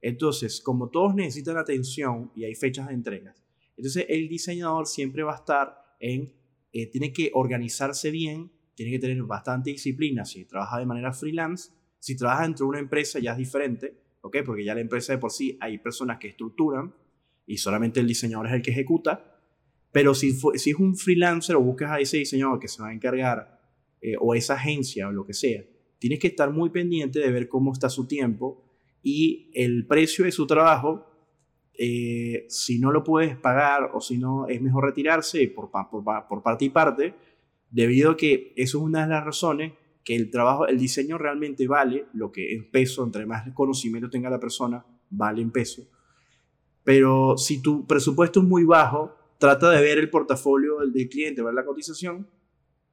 Entonces, como todos necesitan atención y hay fechas de entregas, Entonces el diseñador siempre va a estar en, eh, tiene que organizarse bien, tiene que tener bastante disciplina si trabaja de manera freelance, si trabaja dentro de una empresa ya es diferente, ¿ok? Porque ya la empresa de por sí hay personas que estructuran y solamente el diseñador es el que ejecuta, pero si, si es un freelancer o buscas a ese diseñador que se va a encargar eh, o esa agencia o lo que sea, tienes que estar muy pendiente de ver cómo está su tiempo y el precio de su trabajo eh, si no lo puedes pagar o si no, es mejor retirarse por, por, por, parte y parte, debido a que eso es una de las razones que el trabajo, el diseño realmente vale lo que en peso, entre más conocimiento tenga la persona, vale en peso. Pero si tu presupuesto es muy bajo, trata de ver el portafolio del cliente, ver la cotización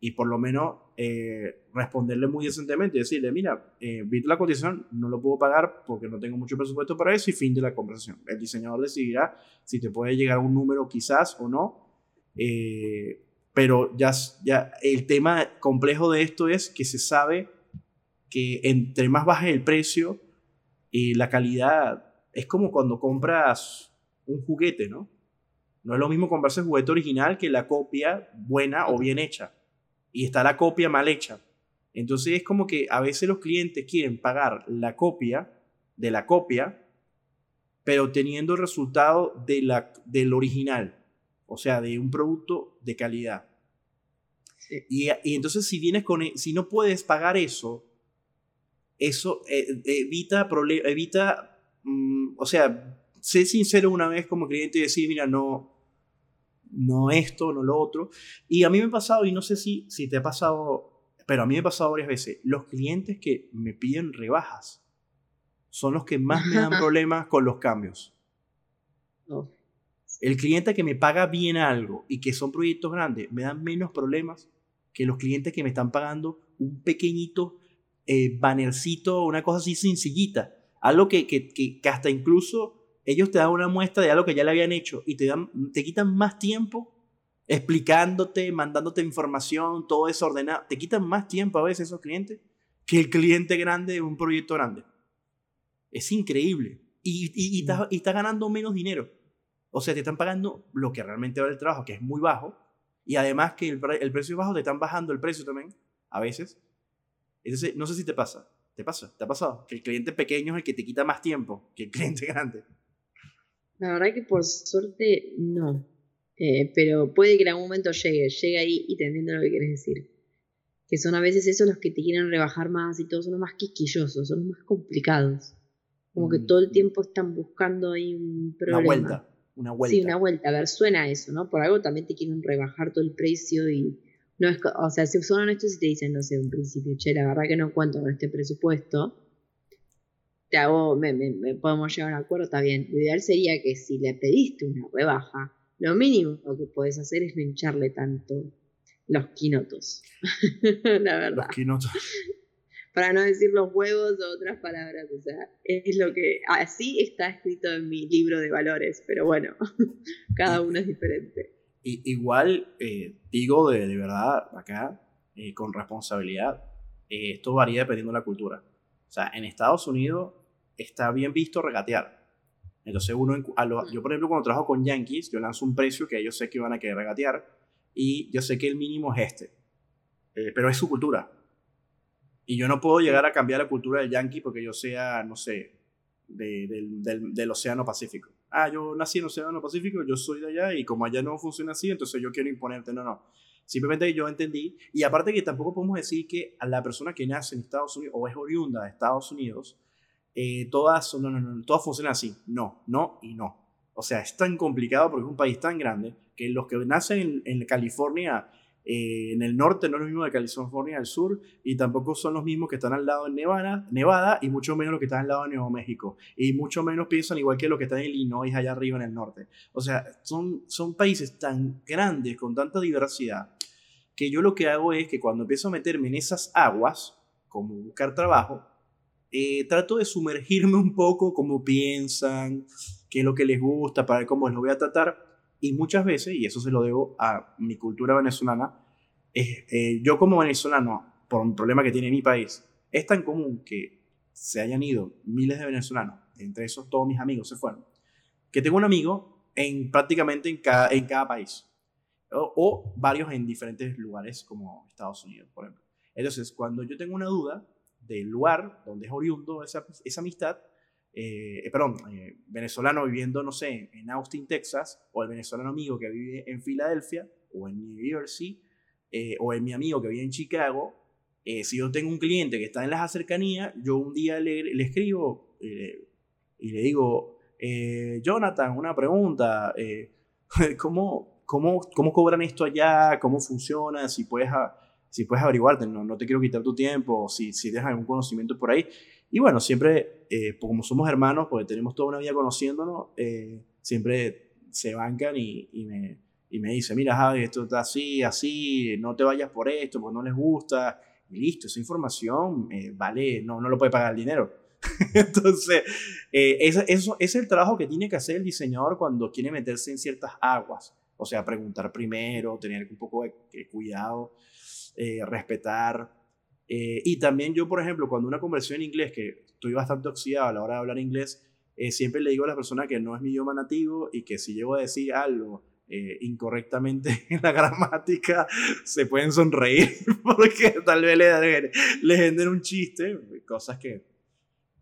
y por lo menos eh, responderle muy decentemente, decirle, mira, eh, vi la cotización, no lo puedo pagar porque no tengo mucho presupuesto para eso y fin de la conversación. El diseñador decidirá si te puede llegar un número quizás o no, eh, pero ya, ya el tema complejo de esto es que se sabe que entre más baja el precio y la calidad, es como cuando compras un juguete, ¿no? No es lo mismo comprarse el juguete original que la copia buena o bien hecha y está la copia mal hecha. Entonces es como que a veces los clientes quieren pagar la copia de la copia, pero teniendo el resultado de la, del original, o sea, de un producto de calidad. Y, y, entonces si vienes con, e, si no puedes pagar eso, eso eh, evita, evita mm, o sea, sé sincero una vez como cliente y decir, mira, no, no esto, no lo otro. Y a mí me ha pasado, y no sé si, si te ha pasado, pero a mí me ha pasado varias veces, los clientes que me piden rebajas son los que más me dan problemas con los cambios. El cliente que me paga bien algo y que son proyectos grandes me dan menos problemas que los clientes que me están pagando un pequeñito eh, bannercito, una cosa así sencillita. Algo que, que, que hasta incluso ellos te dan una muestra de algo que ya le habían hecho y te, dan, te quitan más tiempo explicándote, mandándote información, todo desordenado. Te quitan más tiempo a veces esos clientes que el cliente grande de un proyecto grande. Es increíble. Y, y, y estás ganando menos dinero. O sea, te están pagando lo que realmente vale el trabajo, que es muy bajo. Y además que el, el precio es bajo, te están bajando el precio también, a veces. Entonces, no sé si te pasa. ¿Te pasa? ¿Te ha pasado? Que el cliente pequeño es el que te quita más tiempo que el cliente grande. La verdad que por suerte no. Eh, pero puede que en algún momento llegue, llegue ahí y te entiendo lo que quieres decir. Que son a veces esos los que te quieren rebajar más y todos son los más quisquillosos, son los más complicados. Como que todo el mm. tiempo están buscando ahí un problema. Una vuelta, una vuelta. Sí, una vuelta. A ver, suena eso, ¿no? Por algo también te quieren rebajar todo el precio y no es, o sea, si son honestos y te dicen, no sé, un principio, che, la verdad que no cuento con este presupuesto, te hago, me, podemos llegar a un acuerdo, está bien. Lo ideal sería que si le pediste una rebaja, lo mínimo que puedes hacer es no hincharle tanto los quinotos. la verdad. Los quinotos. Para no decir los huevos o otras palabras. O sea, es lo que. Así está escrito en mi libro de valores, pero bueno, cada uno es diferente. igual, eh, digo de, de, verdad acá, eh, con responsabilidad, eh, esto varía dependiendo de la cultura. O sea, en Estados Unidos está bien visto regatear. Entonces uno, yo por ejemplo cuando trabajo con Yankees, yo lanzo un precio que ellos sé que van a querer regatear y yo sé que el mínimo es este. Eh, pero es su cultura. Y yo no puedo llegar a cambiar la cultura del Yankee porque yo sea, no sé, del, del, del, Océano Pacífico. Ah, yo nací en el Océano Pacífico, yo soy de allá y como allá no funciona así, entonces yo quiero imponerte. No, no. Simplemente yo entendí. Y aparte que tampoco podemos decir que a la persona que nace en Estados Unidos o es oriunda de Estados Unidos, eh, todas, no, no, no, todas funcionan así. No, no y no. O sea, es tan complicado porque es un país tan grande que los que nacen en, California, eh, en el norte, no es lo mismo de California del sur, y tampoco son los mismos que están al lado de Nevada, Nevada, y mucho menos los que están al lado de Nuevo México. Y mucho menos piensan igual que los que están en Illinois, allá arriba en el norte. O sea, son, son países tan grandes, con tanta diversidad, que yo lo que hago es que cuando empiezo a meterme en esas aguas, como buscar trabajo, eh, trato de sumergirme un poco cómo piensan, qué es lo que les gusta, para ver cómo los voy a tratar. Y muchas veces, y eso se lo debo a mi cultura venezolana, eh, yo como venezolano, por un problema que tiene mi país, es tan común que se hayan ido miles de venezolanos, entre esos todos mis amigos se fueron, que tengo un amigo En prácticamente en cada, en cada país. O, varios en diferentes lugares como Estados Unidos, por ejemplo. Entonces, cuando yo tengo una duda del lugar donde es oriundo esa, amistad, eh, eh, perdón, eh, venezolano viviendo, no sé, en Austin, Texas, o el venezolano amigo que vive en Filadelfia, o en New Jersey, o el mi amigo que vive en Chicago, si yo tengo un cliente que está en las cercanías, yo un día le, le escribo y le digo, Jonathan, una pregunta, ¿cómo, cómo, ¿cómo cobran esto allá? ¿Cómo funciona? Si puedes, si puedes averiguarte, no, no te quiero quitar tu tiempo, si, si dejas algún conocimiento por ahí. Y bueno, siempre, eh, pues, como somos hermanos, porque tenemos toda una vida conociéndonos, eh, siempre se bancan y, y, me, y me dicen, mira Javi, esto está así, así, no te vayas por esto, porque no les gusta. Y listo, esa información eh, vale, no, no lo puede pagar el dinero. Entonces, eso, eso, es el trabajo que tiene que hacer el diseñador cuando quiere meterse en ciertas aguas. O sea, preguntar primero, tener un poco de, cuidado, respetar. Eh, y también yo, por ejemplo, cuando una conversión en inglés, que estoy bastante oxidado a la hora de hablar inglés, eh, siempre le digo a la persona que no es mi idioma nativo y que si llego a decir algo eh, incorrectamente en la gramática, se pueden sonreír porque tal vez le, le generen un chiste, cosas que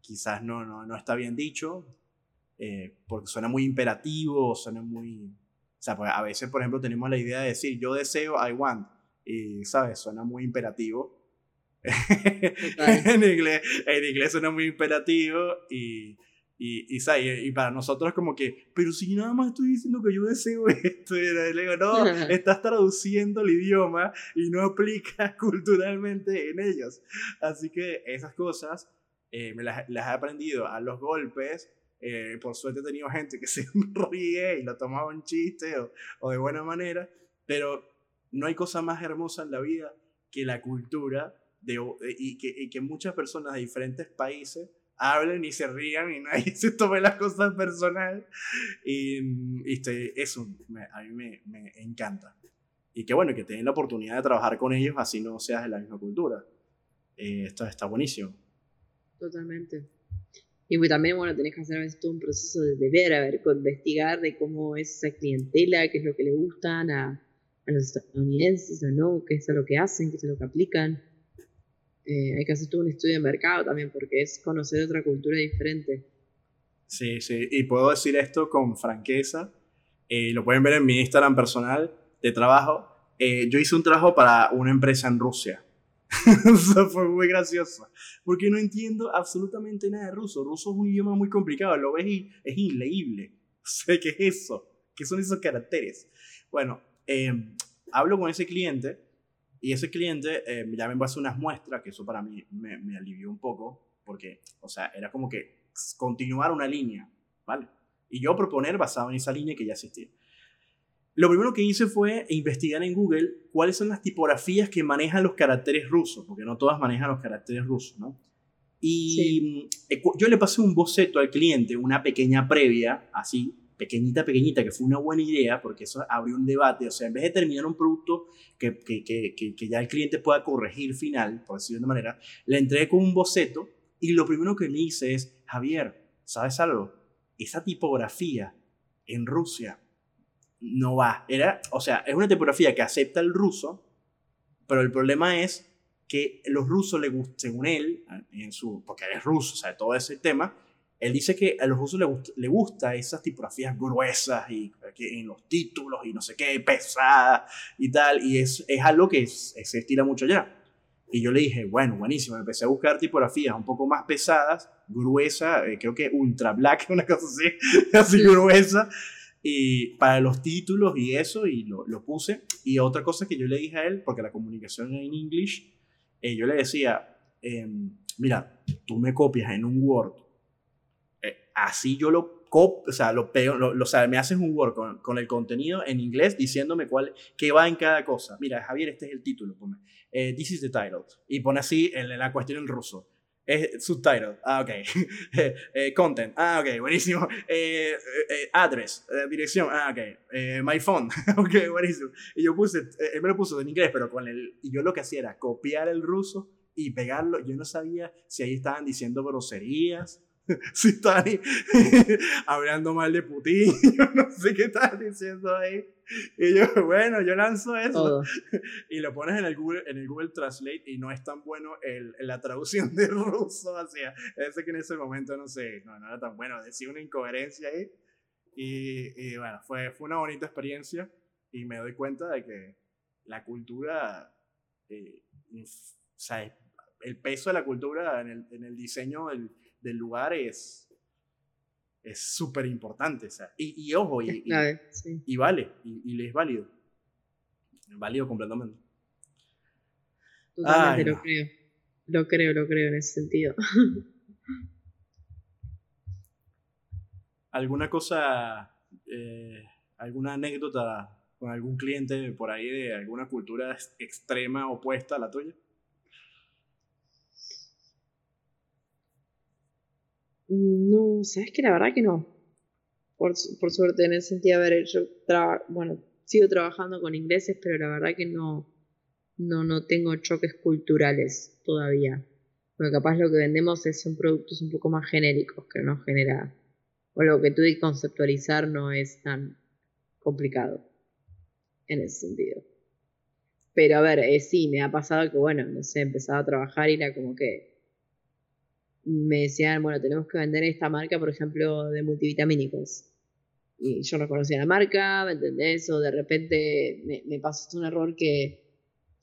quizás no, no, no está bien dicho, porque suena muy imperativo, suena muy... O sea, pues a veces, por ejemplo, tenemos la idea de decir yo deseo, I want, y, ¿sabes? Suena muy imperativo en, inglés, en inglés suena muy imperativo y, y, y, y, para nosotros como que, pero si nada más estoy diciendo que yo deseo esto, y le digo, no, estás traduciendo el idioma y no aplica culturalmente en ellos. Así que esas cosas eh, me las, las, he aprendido a los golpes. Eh, por suerte he tenido gente que se ríe y lo tomaba en chiste o, o de buena manera, pero no hay cosa más hermosa en la vida que la cultura eh, y, que, y que muchas personas de diferentes países hablen y se rían y nadie se tome las cosas personal. Y, y este, eso a mí me, me, encanta. Y que bueno, que tengan la oportunidad de trabajar con ellos así no seas de la misma cultura. Eh, esto está buenísimo. Totalmente. Y también, bueno, tenés que hacer a veces todo un proceso de, ver, a ver, investigar de cómo es esa clientela, qué es lo que le gustan a, a los estadounidenses o no, qué es lo que hacen, qué es lo que aplican. Eh, hay que hacer todo un estudio de mercado también, porque es conocer otra cultura diferente. Sí, sí, y puedo decir esto con franqueza, eh, lo pueden ver en mi Instagram personal de trabajo. Eh, yo hice un trabajo para una empresa en Rusia. Eso fue muy gracioso, porque no entiendo absolutamente nada de ruso. Ruso es un idioma muy complicado, lo ves y es inleíble. sé ¿qué es eso? ¿Qué son esos caracteres? Bueno, hablo con ese cliente y ese cliente eh, ya me hacer unas muestras, que eso para mí me, me, alivió un poco, porque, o sea, era como que continuar una línea, ¿vale? Y yo proponer basado en esa línea que ya existía. Lo primero que hice fue investigar en Google cuáles son las tipografías que manejan los caracteres rusos, porque no todas manejan los caracteres rusos, ¿no? Y eh, yo le pasé un boceto al cliente, una pequeña previa, así, pequeñita, pequeñita, que fue una buena idea, porque eso abrió un debate. O sea, en vez de terminar un producto que, que, que, que ya el cliente pueda corregir final, por decirlo de manera, le entregué con un boceto y lo primero que me hice es, Javier, ¿sabes algo? Esa tipografía en Rusia no va. Era, o sea, es una tipografía que acepta el ruso, pero el problema es que los rusos le según él, en su, porque él es ruso, o sea, todo ese tema, él dice que a los rusos le gusta, le gusta esas tipografías gruesas y en los títulos y no sé qué, pesadas y tal, y es, es algo que se estira mucho ya. Y yo le dije, bueno, buenísimo, empecé a buscar tipografías un poco más pesadas, gruesas, eh, creo que ultra black, una cosa así, así gruesa, y para los títulos y eso, y lo, lo, puse. Y otra cosa que yo le dije a él, porque la comunicación en inglés, eh, yo le decía, em, mira, tú me copias en un Word así yo lo cop o sea, lo pego, lo, o sea, me haces un Word con, con, el contenido en inglés diciéndome cuál, qué va en cada cosa. Mira, Javier, este es el título, ponme. Eh, this is the title. Y pone así la cuestión en ruso. Es subtitle, ah, ok. Eh, eh, content, ah, ok, buenísimo. address, dirección, ah, ok. my phone, ok, buenísimo. Y yo puse, él me lo puso en inglés, pero con el, y yo lo que hacía era copiar el ruso y pegarlo. Yo no sabía si ahí estaban diciendo groserías si están hablando mal de Putin, yo no sé qué estás diciendo ahí. Y yo, bueno, yo lanzo eso. Y lo pones en el, Google, en el Google Translate y no es tan bueno el, la traducción de ruso hacia. Ese que en ese momento no sé, no, no era tan bueno. Decía una incoherencia ahí. Y, y bueno, fue, fue una bonita experiencia. Y me doy cuenta de que la cultura. Eh, o sea, el peso de la cultura en el, en el diseño del, del, lugar es es súper importante. O sea, y, y, ojo, y, y, vale, y, le es válido. Válido completamente. Totalmente, lo creo. Lo creo, lo creo en ese sentido. ¿Alguna cosa, eh, alguna anécdota con algún cliente por ahí de alguna cultura extrema opuesta a la tuya? No, sabes que la verdad que no. Por, por suerte, en ese sentido, a ver, yo bueno, sigo trabajando con ingleses, pero la verdad que no, no, no tengo choques culturales todavía. Porque capaz lo que vendemos es, son productos un poco más genéricos, que no genera, o lo que tuve que conceptualizar no es tan complicado en ese sentido. Pero a ver, eh, sí, me ha pasado que, bueno, no sé, he empezado a trabajar y era como que me decían, bueno, tenemos que vender esta marca, por ejemplo, de multivitamínicos. Y yo no conocía la marca, ¿me entendés? O de repente me, me pasó un error que,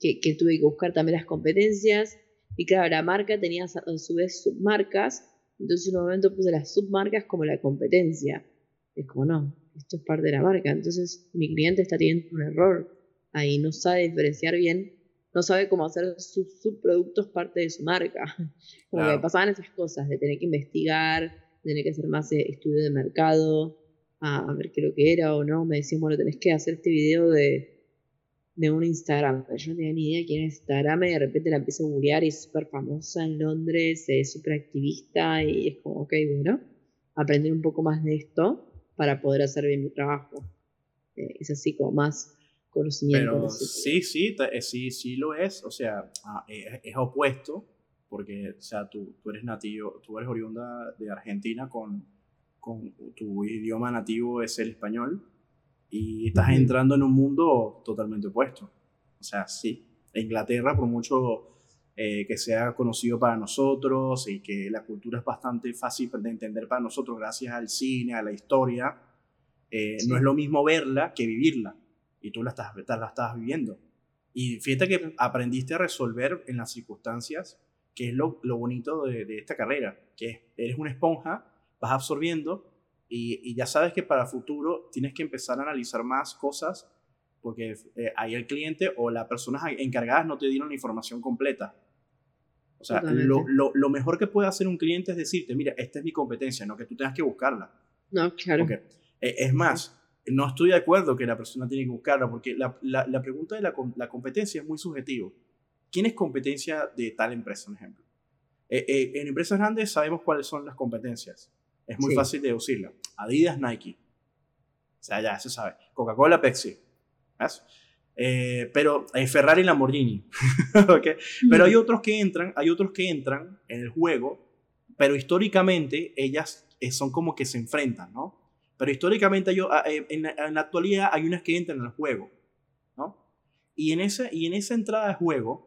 que, tuve que buscar también las competencias. Y claro, la marca tenía a su vez submarcas. Entonces en un momento puse las submarcas como la competencia. Es como, no, esto es parte de la marca. Entonces mi cliente está teniendo un error ahí, no sabe diferenciar bien no sabe cómo hacer sus subproductos parte de su marca. Como que pasaban esas cosas, de tener que investigar, tener que hacer más eh, estudio de mercado, a, ver qué lo que era o no. Me decían, bueno, tenés que hacer este video de, de un Instagram. Yo no tenía ni idea quién es Instagram y de repente la empiezo a googlear y es súper famosa en Londres, es súper activista y es como, ok, bueno, aprender un poco más de esto para poder hacer bien mi trabajo. Eh, es así como más conocimiento. Pero sí, sí, eh, sí, sí lo es. O sea, ah, es, opuesto, porque, o sea, tú, tú eres nativo, tú eres oriunda de Argentina con, con tu idioma nativo es el español y estás entrando en un mundo totalmente opuesto. O sea, sí, Inglaterra, por mucho eh, que sea conocido para nosotros y que la cultura es bastante fácil de entender para nosotros gracias al cine, a la historia, eh, no es lo mismo verla que vivirla y tú la estás, la estás viviendo. Y fíjate que aprendiste a resolver en las circunstancias, que es lo, lo bonito de, de, esta carrera, que eres una esponja, vas absorbiendo y, y, ya sabes que para futuro tienes que empezar a analizar más cosas porque eh, ahí el cliente o las personas encargadas no te dieron la información completa. O sea, lo, lo, lo, mejor que puede hacer un cliente es decirte, mira, esta es mi competencia, no que tú tengas que buscarla. No, claro. Porque, eh, es más, no estoy de acuerdo que la persona tiene que buscarla, porque la, la, pregunta de la, la, competencia es muy subjetivo. ¿Quién es competencia de tal empresa, por ejemplo? Eh, eh, en empresas grandes sabemos cuáles son las competencias. Es muy fácil de deducirla. Adidas, Nike. O sea, ya se sabe. Coca-Cola, Pepsi. ¿Ves? Eh, pero hay Ferrari y Lamborghini. ¿Okay? Pero hay otros que entran, hay otros que entran en el juego, pero históricamente ellas son como que se enfrentan, ¿no? Pero históricamente yo, ah, eh, en, la, actualidad hay unas que entran al juego, ¿no? Y en, esa, y en esa entrada de juego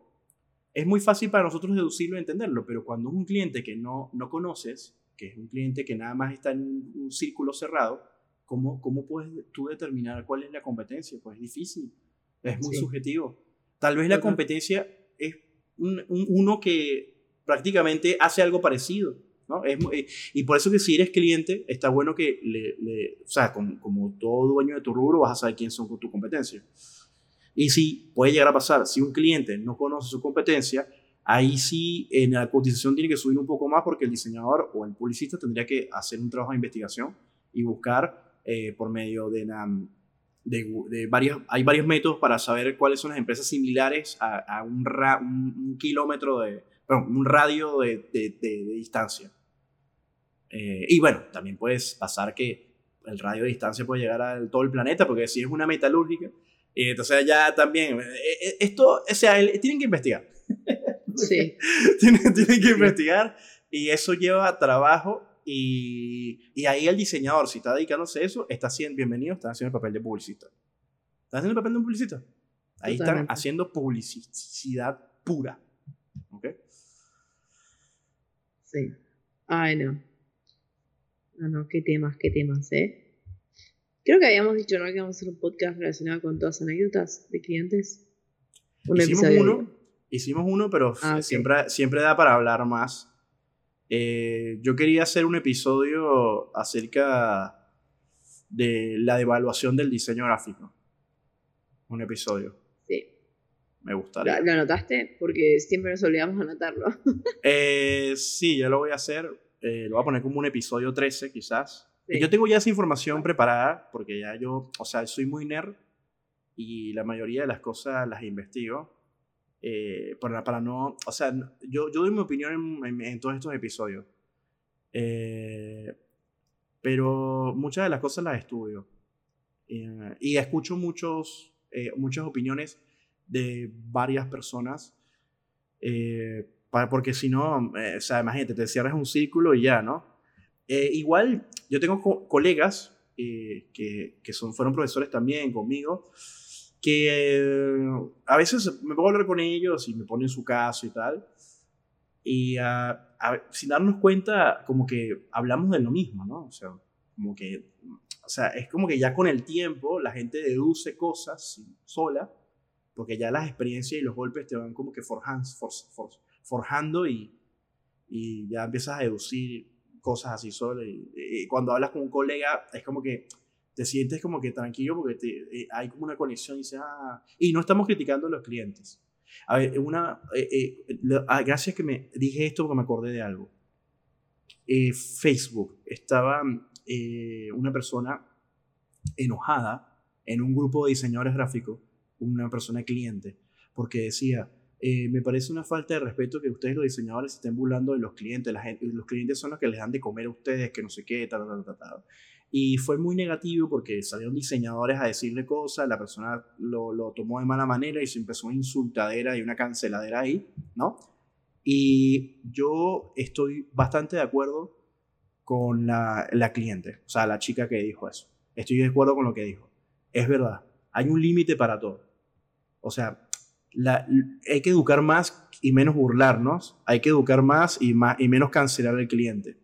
es muy fácil para nosotros deducirlo y entenderlo, pero cuando es un cliente que no, no conoces, que es un cliente que nada más está en un, círculo cerrado, ¿cómo, ¿cómo puedes tú determinar cuál es la competencia? Pues es difícil, es muy subjetivo. Tal vez la competencia es uno que prácticamente hace algo parecido eh, y por eso que si eres cliente, está bueno que, le, o sea, como, como, todo dueño de tu rubro, vas a saber quién son tu competencia. Y si puede llegar a pasar, si un cliente no conoce su competencia, ahí sí en la cotización tiene que subir un poco más porque el diseñador o el publicista tendría que hacer un trabajo de investigación y buscar eh, por medio de, de, de, varios, hay varios métodos para saber cuáles son las empresas similares a, un, un, kilómetro de, perdón, un radio de, de distancia. Eh, y bueno, también puedes pasar que el radio de distancia puede llegar a todo el planeta, porque si es una metalúrgica, y entonces ya también, eh, eh, esto, o sea, tienen que investigar. Sí. tienen, tienen, que investigar y eso lleva trabajo Y, y, ahí el diseñador, si está dedicándose a eso, está haciendo, bienvenido, está haciendo el papel de publicista. ¿Está haciendo el papel de un publicista? Ahí están haciendo publicidad pura. ¿Ok? Sí. Ay, no. No, no, qué temas, qué temas, ¿eh? Creo que habíamos dicho, ¿no? Que íbamos a hacer un podcast relacionado con todas anécdotas de clientes. hicimos uno, hicimos uno, pero ah, siempre, siempre da para hablar más. Eh, yo quería hacer un episodio acerca de la devaluación del diseño gráfico. Un episodio. Sí. Me gustaría. ¿Lo, anotaste? Porque siempre nos olvidamos anotarlo. eh, sí, ya lo voy a hacer. Eh, lo voy a poner como un episodio 13, quizás. Yo tengo ya esa información preparada, porque ya yo, o sea, soy muy nerd y la mayoría de las cosas las investigo. Eh, para, para, no, o sea, yo, yo doy mi opinión en, todos estos episodios. Eh, pero muchas de las cosas las estudio. Eh, y escucho muchos, muchas opiniones de varias personas. Para, porque si no, o sea, imagínate, te cierras un círculo y ya, ¿no? igual, yo tengo colegas que, que son, fueron profesores también conmigo que a veces me pongo a hablar con ellos y me ponen su caso y tal. Y ah, sin darnos cuenta, como que hablamos de lo mismo, ¿no? O sea, como que, o sea, es como que ya con el tiempo la gente deduce cosas sola, porque ya las experiencias y los golpes te van como que forjando, forjando y, y ya empiezas a deducir cosas así sola. y cuando hablas con un colega, es como que te sientes como que tranquilo porque te, eh, hay como una conexión y dices, ah, y no estamos criticando a los clientes. A ver, una, eh, eh, ah, gracias que me dije esto porque me acordé de algo. Facebook, estaba una persona enojada en un grupo de diseñadores gráficos, una persona cliente, porque decía, me parece una falta de respeto que ustedes los diseñadores estén burlando de los clientes. La gente, los clientes son los que les dan de comer a ustedes, que no sé qué, tal, tal, tal, tal. Y fue muy negativo porque salieron diseñadores a decirle cosas, la persona lo, lo tomó de mala manera y se empezó una insultadera y una canceladera ahí, ¿no? Y yo estoy bastante de acuerdo con la, la cliente, o sea, la chica que dijo eso. Estoy de acuerdo con lo que dijo. Es verdad, hay un límite para todo. O sea, hay que educar más y menos burlarnos, hay que educar más y, más, y menos cancelar al cliente.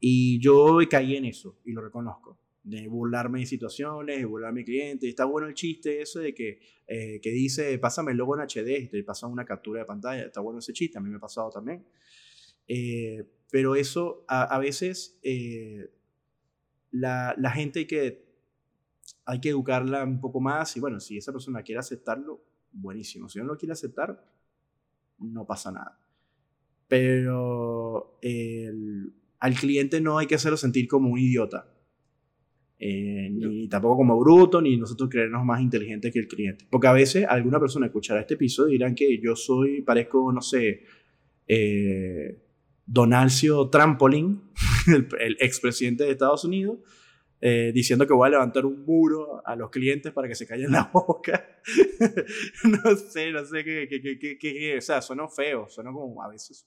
Y yo caí en eso y lo reconozco, de burlarme de situaciones, de burlarme de clientes. Está bueno el chiste eso de que, eh, que dice, pásame el logo en HD y te pasa una captura de pantalla. Está bueno ese chiste, a mí me ha pasado también. Eh, pero eso a, veces eh, la, gente que, hay que educarla un poco más y bueno, si esa persona quiere aceptarlo, buenísimo. Si no lo quiere aceptar, no pasa nada. Pero el al cliente no hay que hacerlo sentir como un idiota. Eh, ni tampoco como bruto, ni nosotros creernos más inteligentes que el cliente. Porque a veces alguna persona escuchará este episodio y dirán que yo soy, parezco, no sé, eh, Donalcio Trampolin, el, expresidente de Estados Unidos, eh, diciendo que voy a levantar un muro a los clientes para que se callen la boca. no sé, no sé qué, qué, qué, qué, o sea, suena feo, suena como a veces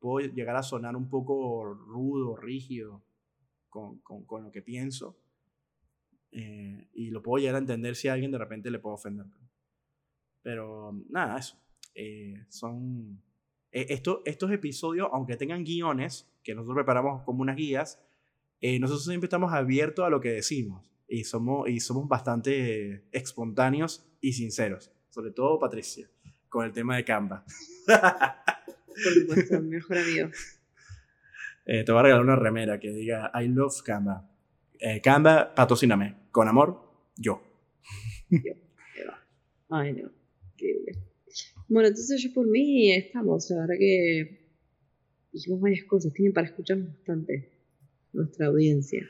puedo llegar a sonar un poco rudo, rígido con, con, lo que pienso. Eh, y lo puedo llegar a entender si a alguien de repente le puedo ofender. Pero nada, eso. Eh, son eh, esto, estos episodios, aunque tengan guiones, que nosotros preparamos como unas guías, nosotros siempre estamos abiertos a lo que decimos y somos, y somos bastante espontáneos y sinceros. Sobre todo Patricia, con el tema de Canva. Por supuesto, mi mejor amigo. Eh, te voy a regalar una remera que diga I love Canva. Eh, Canva, patrocíname. Con amor, yo. yo. Ay, no. Bueno, entonces yo por mí estamos. La verdad que dijimos varias cosas. Tienen para escucharnos bastante nuestra audiencia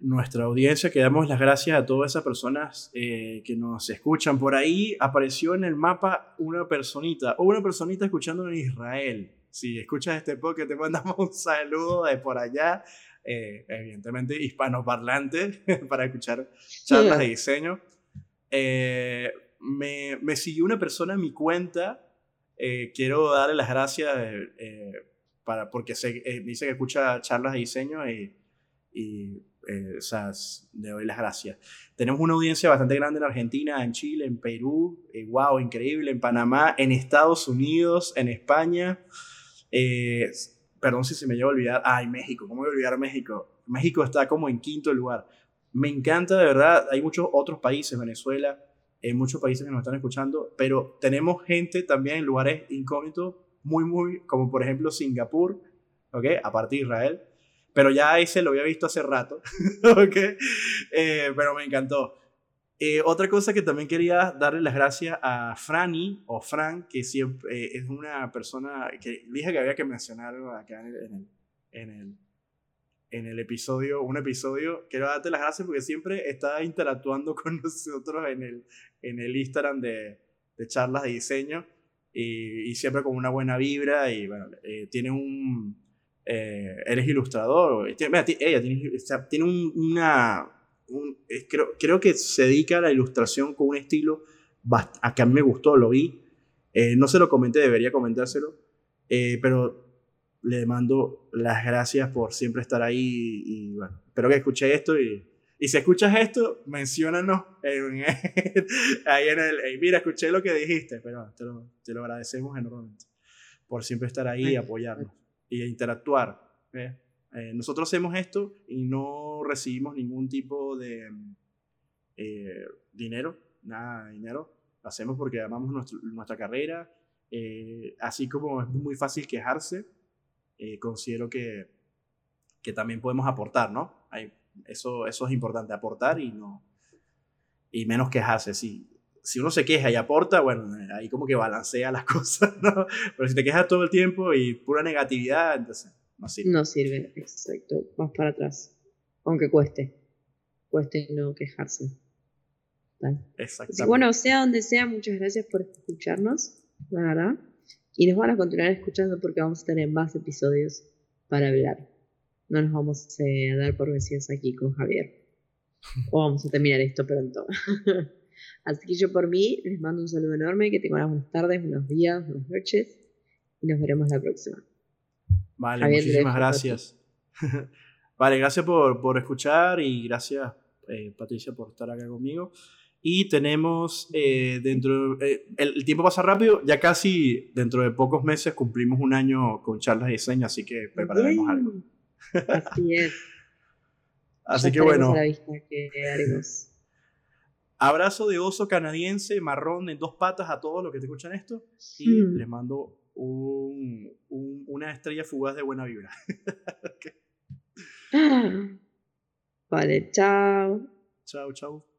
nuestra audiencia, que damos las gracias a todas esas personas eh, que nos escuchan. Por ahí apareció en el mapa una personita, o una personita escuchando en Israel. Si escuchas este podcast, te mandamos un saludo de por allá, eh, evidentemente hispanoparlante, para escuchar charlas de diseño. Eh, me, me, siguió una persona en mi cuenta. quiero darle las gracias para, porque se, eh, dice que escucha charlas de diseño y, y eh, o le doy las gracias. Tenemos una audiencia bastante grande en Argentina, en Chile, en Perú, wow, increíble, en Panamá, en Estados Unidos, en España. perdón si se me lleva a olvidar, ay, México, ¿cómo voy a olvidar México? México está como en quinto lugar. Me encanta, de verdad, hay muchos otros países, Venezuela, en muchos países que nos están escuchando, pero tenemos gente también en lugares incógnitos, muy, muy, como por ejemplo Singapur, ¿ok? Aparte de Israel, pero ya ese lo había visto hace rato, ¿ok? Eh, pero me encantó. Eh, otra cosa que también quería darle las gracias a Franny o Fran, que siempre eh, es una persona que dije que había que mencionar acá en el, en el en el episodio, un episodio, quiero darte las gracias porque siempre está interactuando con nosotros en el, en el Instagram de, de charlas de diseño y, y, siempre con una buena vibra y bueno, eh, tiene un, eh, eres ilustrador, ella tiene, tiene un, una, creo, creo que se dedica a la ilustración con un estilo a que a mí me gustó, lo vi, eh, no se lo comenté, debería comentárselo, pero le mando las gracias por siempre estar ahí y, bueno, espero que escuche esto y, y si escuchas esto, menciónanos ahí en el, mira, escuché lo que dijiste, pero te lo, te lo agradecemos enormemente por siempre estar ahí y apoyarnos y interactuar. Eh, nosotros hacemos esto y no recibimos ningún tipo de eh, dinero, nada de dinero. Lo hacemos porque amamos nuestra carrera. Eh, así como es muy fácil quejarse, eh, considero que, que también podemos aportar, ¿no? Hay, eso, eso es importante, aportar y no y menos quejarse. Si, si uno se queja y aporta, bueno, ahí como que balancea las cosas, ¿no? Pero si te quejas todo el tiempo y pura negatividad, entonces no sirve. No sirve, exacto. Más para atrás. Aunque cueste. Cueste no quejarse. Exacto. Bueno, sea donde sea, muchas gracias por escucharnos, la verdad. Y nos van a continuar escuchando porque vamos a tener más episodios para hablar. No nos vamos a dar por vencidos aquí con Javier. O vamos a terminar esto pronto. Así que yo por mí les mando un saludo enorme, que tengan buenas tardes, buenos días, buenas noches y nos veremos la próxima. Vale, muchísimas gracias. vale, gracias por, por escuchar y gracias eh, Patricia por estar acá conmigo. Y tenemos eh, dentro, eh, el, tiempo pasa rápido, ya casi dentro de pocos meses cumplimos un año con charlas de diseño, así que prepararemos algo. Así es. así que bueno. Abrazo de oso canadiense, marrón en dos patas a todos los que te escuchan esto. Y mm. les mando un, una estrella fugaz de buena vibra. Vale, chao. Chao, chao.